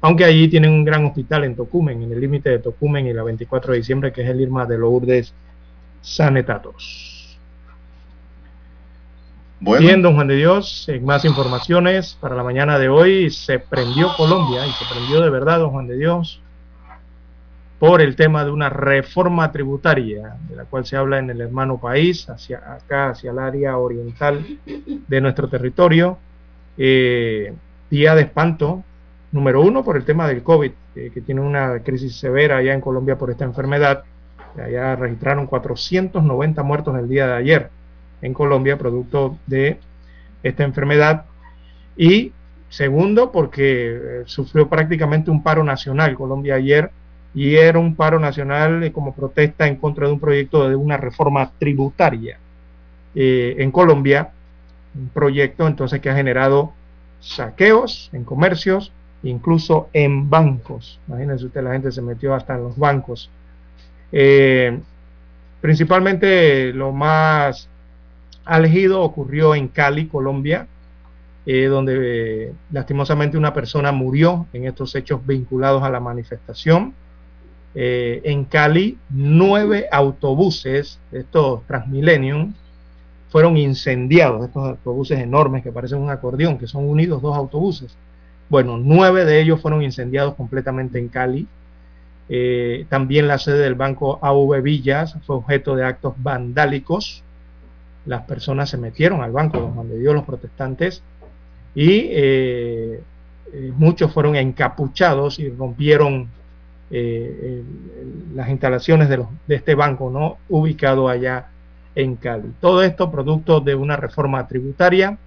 Aunque allí tienen un gran hospital en Tocumen, en el límite de Tocumen y la 24 de diciembre, que es el Irma de Lourdes Sanetatos. Bien, don Juan de Dios, más informaciones para la mañana de hoy, se prendió Colombia y se prendió de verdad, don Juan de Dios, por el tema de una reforma tributaria, de la cual se habla en el hermano país, hacia acá, hacia el área oriental de nuestro territorio. Eh, día de espanto, número uno, por el tema del COVID, eh, que tiene una crisis severa allá en Colombia por esta enfermedad. Allá registraron 490 muertos el día de ayer en Colombia, producto de esta enfermedad. Y segundo, porque eh, sufrió prácticamente un paro nacional Colombia ayer y era un paro nacional eh, como protesta en contra de un proyecto de una reforma tributaria eh, en Colombia, un proyecto entonces que ha generado saqueos en comercios, incluso en bancos. Imagínense usted, la gente se metió hasta en los bancos. Principalmente lo más álgido ocurrió en Cali, Colombia, eh, donde eh, lastimosamente una persona murió en estos hechos vinculados a la manifestación. Eh, en Cali, nueve autobuses, estos Transmillennium, fueron incendiados, estos autobuses enormes que parecen un acordeón, que son unidos dos autobuses. Bueno, nueve de ellos fueron incendiados completamente en Cali. También la sede del banco AV Villas fue objeto de actos vandálicos. Las personas se metieron al banco donde dio los protestantes y eh, eh, muchos fueron encapuchados y rompieron eh, las instalaciones de, los, de este banco no ubicado allá en Cali. Todo esto producto de una reforma tributaria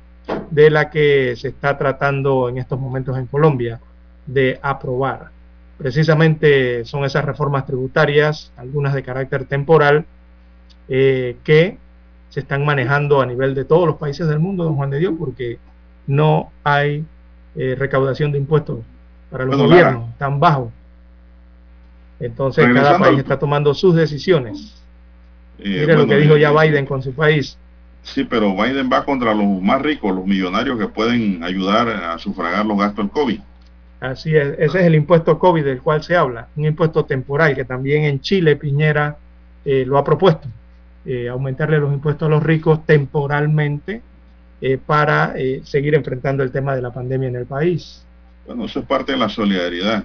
de la que se está tratando en estos momentos en Colombia de aprobar. Precisamente son esas reformas tributarias, algunas de carácter temporal, que se están manejando a nivel de todos los países del mundo, don Juan de Dios, porque no hay eh, recaudación de impuestos para los Bueno, gobiernos Lara. tan bajo. Entonces cada país al- está tomando sus decisiones. Eh, Mire lo que dijo ya Biden con su país. Sí, pero Biden va contra los más ricos, los millonarios que pueden ayudar a sufragar los gastos del COVID. Así es, ese es el impuesto COVID del cual se habla, un impuesto temporal que también en Chile Piñera eh, lo ha propuesto, eh, aumentarle los impuestos a los ricos temporalmente eh, para eh, seguir enfrentando el tema de la pandemia en el país. Bueno, eso es parte de la solidaridad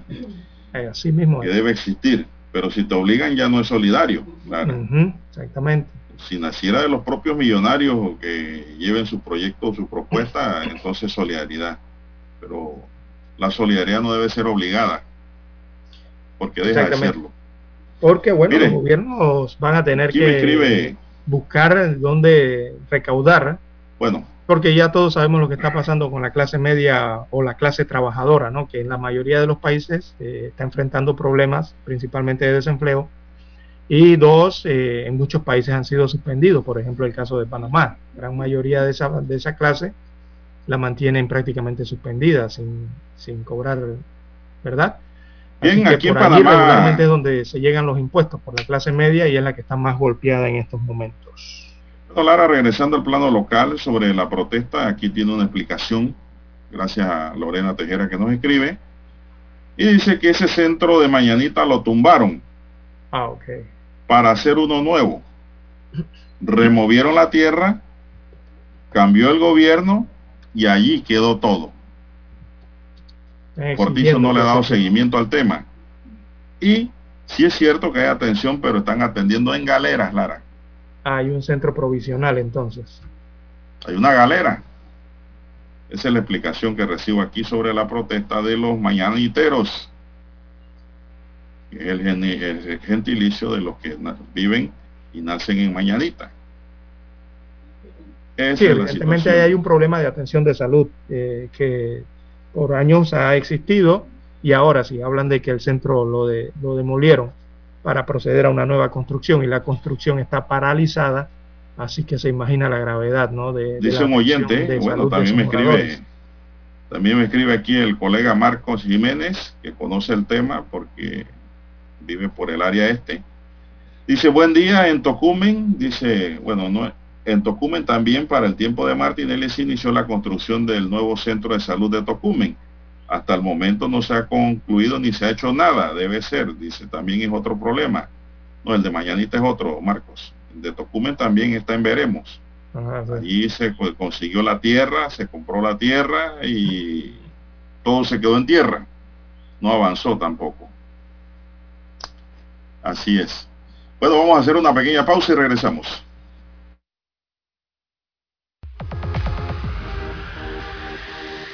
Eh, así mismo que debe existir. Pero si te obligan ya no es solidario. claro. Exactamente. Si naciera de los propios millonarios que lleven su proyecto, su propuesta, entonces solidaridad. Pero la solidaridad no debe ser obligada. Porque deja de serlo. Porque bueno, Mire, los gobiernos van a tener que escribe, buscar dónde recaudar, bueno, porque ya todos sabemos lo que está pasando con la clase media o la clase trabajadora, ¿no? que en la mayoría de los países eh, está enfrentando problemas, principalmente de desempleo, y dos, eh, en muchos países han sido suspendidos, por ejemplo el caso de Panamá. La gran mayoría de esa, de esa clase la mantienen prácticamente suspendida, sin, sin cobrar, ¿verdad? Bien, Así que aquí en por allí Panamá- regularmente es donde se llegan los impuestos por la clase media y es la que está más golpeada en estos momentos. Bueno, Lara, regresando al plano local sobre la protesta, aquí tiene una explicación, gracias a Lorena Tejera que nos escribe, y dice que ese centro de Mañanita lo tumbaron Ah, ok. para hacer uno nuevo. Removieron la tierra, cambió el gobierno y allí quedó todo. Cortizo no le ha dado se- seguimiento al tema. Y sí es cierto que hay atención, pero están atendiendo en galeras, Lara. Hay un centro provisional entonces. Hay una galera. Esa es la explicación que recibo aquí sobre la protesta de los mañaniteros. El, el gentilicio de los que viven y nacen en mañanita. Esa Sí, evidentemente ahí hay un problema de atención de salud eh, que por años ha existido y ahora sí hablan de que el centro lo, de, lo demolieron para proceder a una nueva construcción y la construcción está paralizada, así que se imagina la gravedad, ¿no? De, Dice un oyente, de bueno, también me escribe. También me escribe aquí el colega Marcos Jiménez, que conoce el tema porque vive por el área este. Dice, buen día en Tocumen. Dice, bueno, no, en Tocumen también para el tiempo de Martinelli se inició la construcción del nuevo centro de salud de Tocumen. Hasta el momento no se ha concluido ni se ha hecho nada. Debe ser, dice, también es otro problema. No, el de Mañanita es otro, Marcos. El de Tocumen también está en veremos. Allí se consiguió la tierra, se compró la tierra y todo se quedó en tierra. No avanzó tampoco. Así es. Bueno, vamos a hacer una pequeña pausa y regresamos.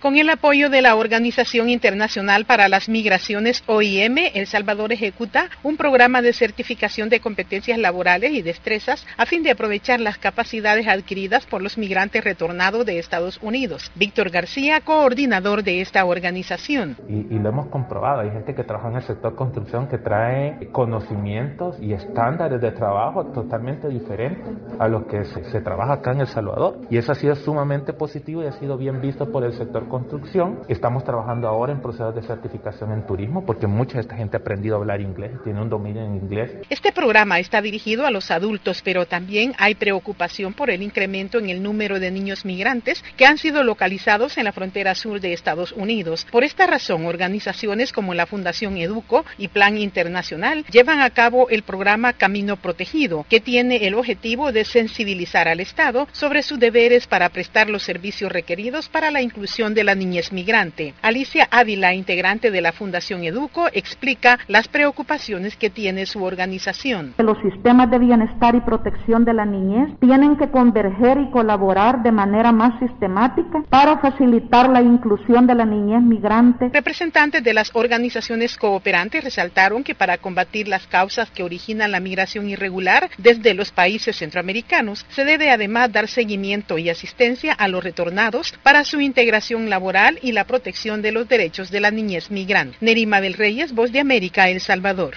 Con el apoyo de la Organización Internacional para las Migraciones OIM, El Salvador ejecuta un programa de certificación de competencias laborales y destrezas a fin de aprovechar las capacidades adquiridas por los migrantes retornados de Estados Unidos. Víctor García, coordinador de esta organización. Y, lo hemos comprobado, hay gente que trabaja en el sector construcción que trae conocimientos y estándares de trabajo totalmente diferentes a los que se, se trabaja acá en El Salvador. Y eso ha sido sumamente positivo y ha sido bien visto por el sector construcción. Estamos trabajando ahora en procesos de certificación en turismo porque mucha de esta gente ha aprendido a hablar inglés, tiene un dominio en inglés. Este programa está dirigido a los adultos, pero también hay preocupación por el incremento en el número de niños migrantes que han sido localizados en la frontera sur de Estados Unidos. Por esta razón, organizaciones como la Fundación Educo y Plan Internacional llevan a cabo el programa Camino Protegido, que tiene el objetivo de sensibilizar al Estado sobre sus deberes para prestar los servicios requeridos para la inclusión de la niñez migrante. Alicia Ávila, integrante de la Fundación Educo, explica las preocupaciones que tiene su organización. Los sistemas de bienestar y protección de la niñez tienen que converger y colaborar de manera más sistemática para facilitar la inclusión de la niñez migrante. Representantes de las organizaciones cooperantes resaltaron que para combatir las causas que originan la migración irregular desde los países centroamericanos, se debe además dar seguimiento y asistencia a los retornados para su integración laboral y la protección de los derechos de la niñez migrante. Nerima del Reyes, Voz de América, El Salvador.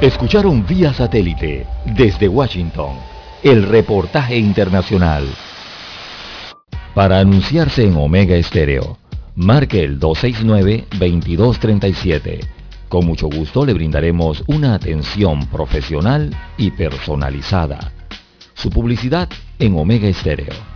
Escucharon vía satélite desde Washington el reportaje internacional. Para anunciarse en Omega Estéreo, marque el 269-2237. Con mucho gusto le brindaremos una atención profesional y personalizada. Su publicidad en Omega Estéreo.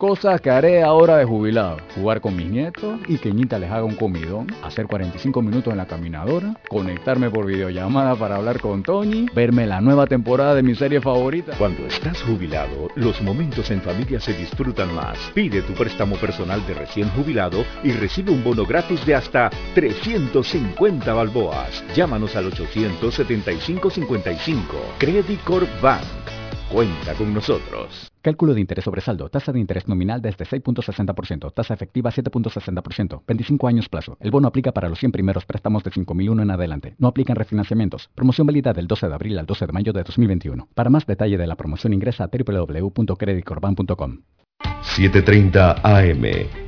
Cosas que haré ahora de jubilado. Jugar con mis nietos y que Ñita les haga un comidón. Hacer 45 minutos en la caminadora. Conectarme por videollamada para hablar con Tony. Verme la nueva temporada de mi serie favorita. Cuando estás jubilado, los momentos en familia se disfrutan más. Pide tu préstamo personal de recién jubilado y recibe un bono gratis de hasta 350 balboas. Llámanos al 875-55. Credit Corp Bank. Cuenta con nosotros. Cálculo de interés sobre saldo. Tasa de interés nominal desde 6.60%. Tasa efectiva 7.60%. 25 años plazo. El bono aplica para los 100 primeros préstamos de 5.001 en adelante. No aplican refinanciamientos. Promoción válida del 12 de abril al 12 de mayo de 2021. Para más detalle de la promoción ingresa a www.creditcorban.com. 7.30 AM.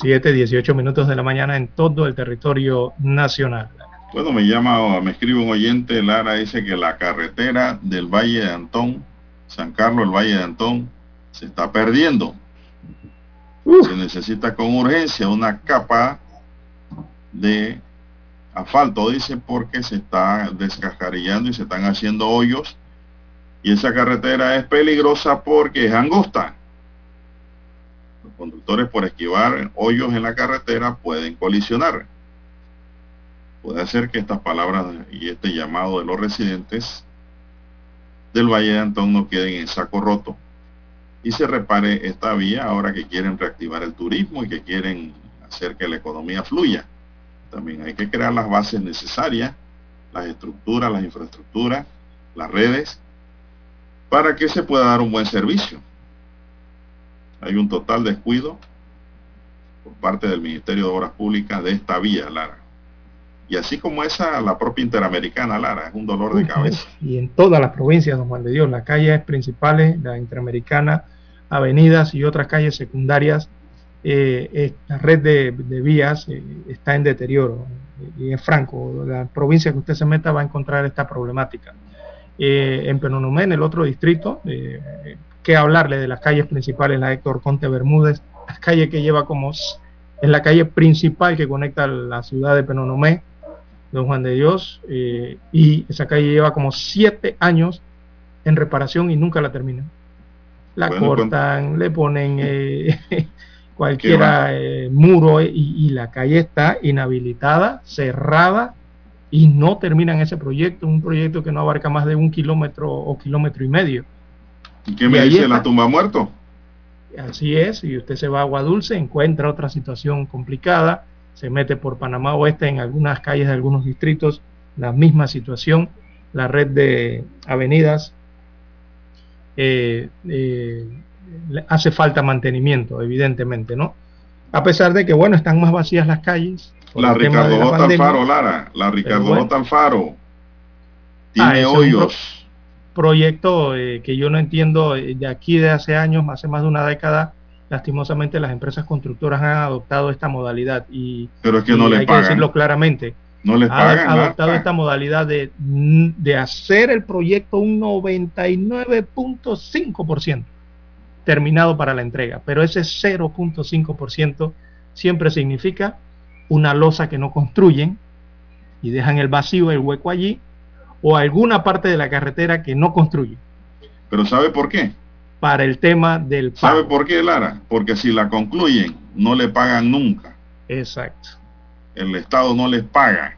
César. 7.18, 7.18 minutos de la mañana en todo el territorio nacional. Bueno, me llama o me escribe un oyente, Lara dice que la carretera del Valle de Antón, San Carlos, el Valle de Antón, se está perdiendo. Se necesita con urgencia una capa de asfalto, dice, porque se está descascarillando y se están haciendo hoyos. Y esa carretera es peligrosa porque es angosta. Conductores por esquivar hoyos en la carretera pueden colisionar. Puede hacer que estas palabras y este llamado de los residentes del Valle de Antón no queden en saco roto y se repare esta vía ahora que quieren reactivar el turismo y que quieren hacer que la economía fluya. También hay que crear las bases necesarias, las estructuras, las infraestructuras, las redes, para que se pueda dar un buen servicio. Hay un total descuido por parte del Ministerio de Obras Públicas de esta vía, Lara. Y así como esa, la propia Interamericana, Lara, es un dolor de cabeza. Y en todas las provincias, don Juan de Dios, las calles principales, la Interamericana, avenidas y otras calles secundarias, eh, la red de, de vías eh, está en deterioro. Y es franco, la provincia que usted se meta va a encontrar esta problemática. Eh, en Penonomé, en el otro distrito, eh, que hablarle de las calles principales, la Héctor Conte Bermúdez, la calle que lleva como, es la calle principal que conecta la ciudad de Penonomé, Don Juan de Dios, eh, y esa calle lleva como siete años en reparación y nunca la terminan. La Bueno, cortan, le ponen eh, cualquiera eh, muro eh, y, y la calle está inhabilitada, cerrada y no terminan ese proyecto, un proyecto que no abarca más de un kilómetro o kilómetro y medio. ¿Y qué me dice la tumba muerto? Así es, y usted se va a Agua Dulce, encuentra otra situación complicada, se mete por Panamá Oeste en algunas calles de algunos distritos, la misma situación, la red de avenidas eh, eh, hace falta mantenimiento, evidentemente, ¿no? A pesar de que, bueno, están más vacías las calles. La Ricardo J. Alfaro, Lara. La Ricardo bueno. J. Alfaro. Ah, Tiene hoyos. Proyecto eh, que yo no entiendo eh, de aquí de hace años, hace más de una década, lastimosamente las empresas constructoras han adoptado esta modalidad y, Pero es que y no les hay que decirlo claramente. No les pagan adoptado nada. esta modalidad de, de hacer el proyecto un 99.5% terminado para la entrega, pero ese 0.5% siempre significa una losa que no construyen y dejan el vacío, el hueco allí, o alguna parte de la carretera que no construyen Pero ¿sabe por qué? para el tema del ¿Sabe pago. por qué, Lara? Porque si la concluyen, no le pagan nunca. Exacto. El Estado no les paga.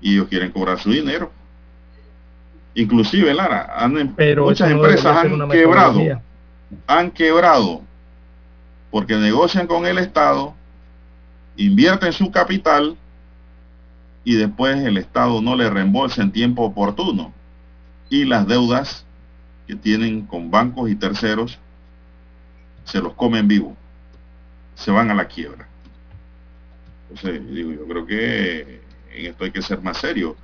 Y ellos quieren cobrar su dinero. Inclusive, Lara, han- Pero muchas no empresas han quebrado. Han quebrado. Porque negocian con el Estado, invierten su capital y después el Estado no le reembolsa en tiempo oportuno. Y las deudas que tienen con bancos y terceros se los comen vivo. Se van a la quiebra. Entonces, digo, yo creo que en esto hay que ser más serio.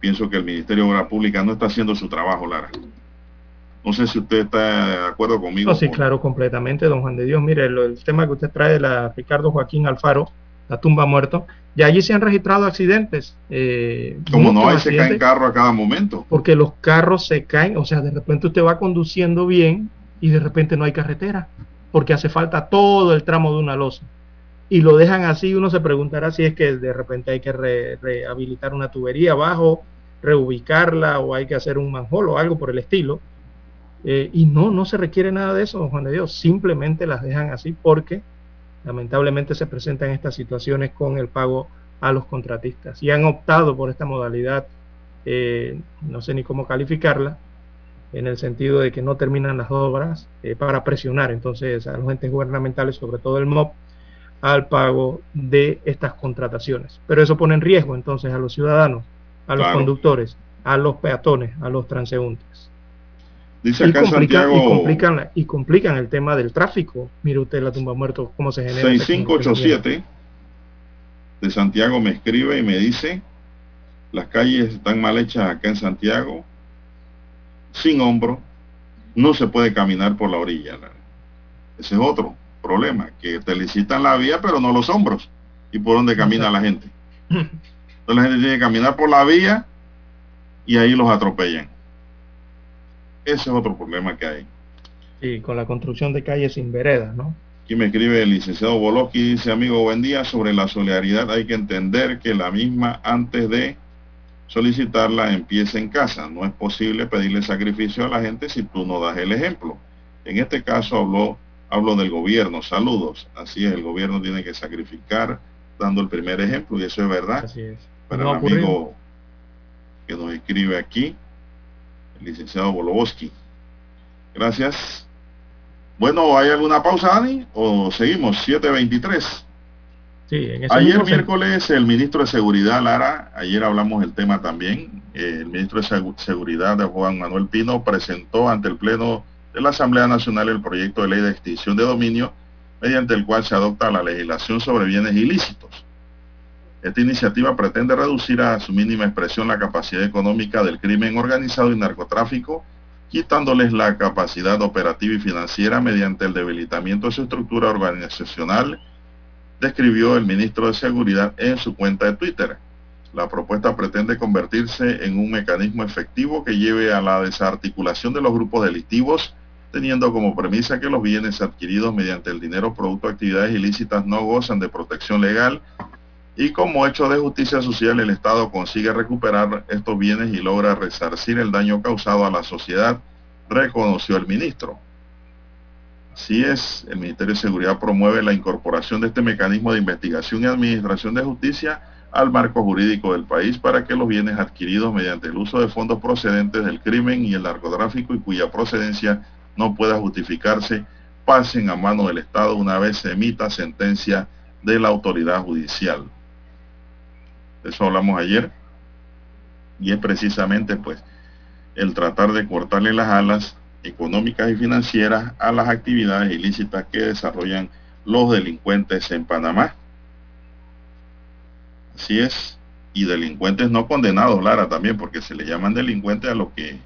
Pienso que el Ministerio de Obras Públicas no está haciendo su trabajo, Lara. No sé si usted está de acuerdo conmigo. No, sí, claro, completamente, don Juan de Dios. Mire, lo- el tema que usted trae de la Ricardo Joaquín Alfaro, la tumba muerto, y allí se han registrado accidentes. eh, Como no, ahí se caen accidentes, carro a cada momento. Porque los carros se caen, o sea, de repente usted va conduciendo bien y de repente no hay carretera, porque hace falta todo el tramo de una losa. Y lo dejan así, uno se preguntará si es que de repente hay que re- rehabilitar una tubería abajo, reubicarla o hay que hacer un manjolo o algo por el estilo. Eh, y no, no se requiere nada de eso, don Juan de Dios. Simplemente las dejan así porque lamentablemente se presentan estas situaciones con el pago a los contratistas. Y han optado por esta modalidad, eh, no sé ni cómo calificarla, en el sentido de que no terminan las obras eh, para presionar entonces a los entes gubernamentales, sobre todo el MOP, al pago de estas contrataciones. Pero eso pone en riesgo entonces a los ciudadanos, a los Claro. conductores, a los peatones, a los transeúntes Dice y acá complican, y, Santiago complican, la- y complican el tema del tráfico. Mire usted la tumba muerto, cómo se genera. ese 6587 de Santiago me escribe y me dice, las calles están mal hechas acá en Santiago, sin hombro, no se puede caminar por la orilla. Ese es otro problema, que te licitan la vía pero no los hombros y por dónde camina la gente. Entonces la gente tiene que caminar por la vía y ahí los atropellan. Ese es otro problema que hay. Y con la construcción de calles sin veredas, ¿no? Aquí me escribe el licenciado Boloski, dice amigo, buen día, sobre la solidaridad hay que entender que la misma antes de solicitarla empieza en casa. No es posible pedirle sacrificio a la gente si tú no das el ejemplo. En este caso habló, hablo del gobierno, saludos. Así es, el gobierno tiene que sacrificar dando el primer ejemplo y eso es verdad. Así es. Para No el amigo que nos escribe aquí, el licenciado Boloboski. Gracias. Bueno, ¿hay alguna pausa, Dani? ¿O seguimos? 723. Sí, en ese Ayer miércoles el ministro de Seguridad, Lara, ayer hablamos del tema también, eh, el ministro de Segu- Seguridad, Juan Manuel Pino, presentó ante el Pleno de la Asamblea Nacional el proyecto de ley de extinción de dominio, mediante el cual se adopta la legislación sobre bienes ilícitos. Esta iniciativa pretende reducir a su mínima expresión la capacidad económica del crimen organizado y narcotráfico, quitándoles la capacidad operativa y financiera mediante el debilitamiento de su estructura organizacional describió el ministro de Seguridad en su cuenta de Twitter. La propuesta pretende convertirse en un mecanismo efectivo que lleve a la desarticulación de los grupos delictivos, teniendo como premisa que los bienes adquiridos mediante el dinero producto de actividades ilícitas no gozan de protección legal y como hecho de justicia social el Estado consigue recuperar estos bienes y logra resarcir el daño causado a la sociedad, reconoció el ministro. Así es, el Ministerio de Seguridad promueve la incorporación de este mecanismo de investigación y administración de justicia al marco jurídico del país para que los bienes adquiridos mediante el uso de fondos procedentes del crimen y el narcotráfico y cuya procedencia no pueda justificarse pasen a mano del Estado una vez se emita sentencia de la autoridad judicial. Eso hablamos ayer y es precisamente pues el tratar de cortarle las alas económicas y financieras a las actividades ilícitas que desarrollan los delincuentes en Panamá. Así es. Y delincuentes no condenados, Lara, también, porque se le llaman delincuentes a los que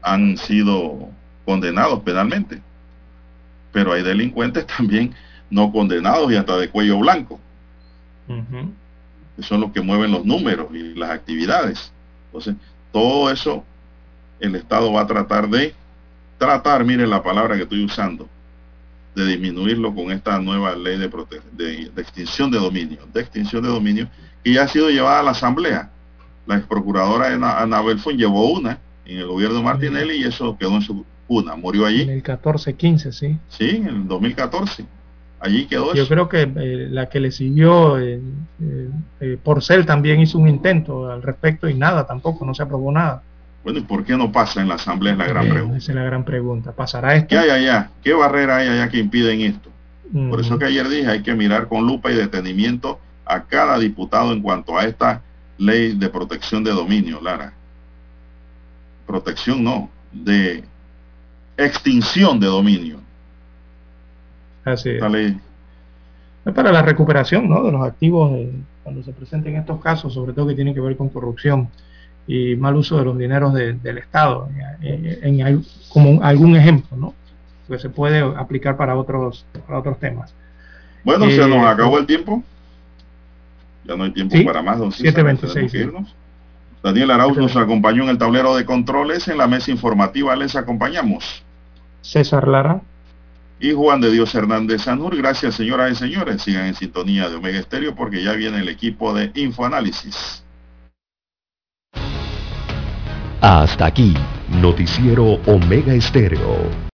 han sido condenados penalmente. Pero hay delincuentes también no condenados y hasta de cuello blanco, son los que mueven los números y las actividades. Entonces, todo eso el Estado va a tratar de tratar, mire la palabra que estoy usando, de disminuirlo con esta nueva ley de, prote- de, de extinción de dominio, de extinción de dominio, que ya ha sido llevada a la Asamblea. La ex procuradora Ana- Anabel Fun llevó una en el gobierno de Martinelli y eso quedó en su cuna, murió allí, En el 14-15, sí. sí, en el 2014. Allí quedó Yo eso. creo que eh, la que le siguió, eh, eh, eh, Porcel también hizo un intento al respecto y nada, tampoco, no se aprobó nada. Bueno, ¿y por qué no pasa en la Asamblea? Es la gran pregunta. Esa es la gran pregunta. ¿Pasará esto? ¿Qué hay allá? ¿Qué barrera hay allá que impiden esto? Por eso que ayer dije, hay que mirar con lupa y detenimiento a cada diputado en cuanto a esta ley de protección de dominio, Lara. Protección no, de extinción de dominio. Así es. Ley, para la recuperación ¿no? de los activos eh, cuando se presenten estos casos, sobre todo que tienen que ver con corrupción y mal uso de los dineros de- del Estado, en, en- en como algún ejemplo, ¿no? que se puede aplicar para otros, para otros temas. Bueno, Eh, se nos acabó el tiempo. Ya no hay tiempo Sí, para más, don César, 7:26, tenemos que sí. irnos. Daniel Arauz nos acompañó en el tablero de controles. En la mesa informativa les acompañamos. César Lara. Y Juan de Dios Hernández Sanur. Gracias, señoras y señores. Sigan en sintonía de Omega Estéreo porque ya viene el equipo de Infoanálisis. Hasta aquí, Noticiero Omega Estéreo.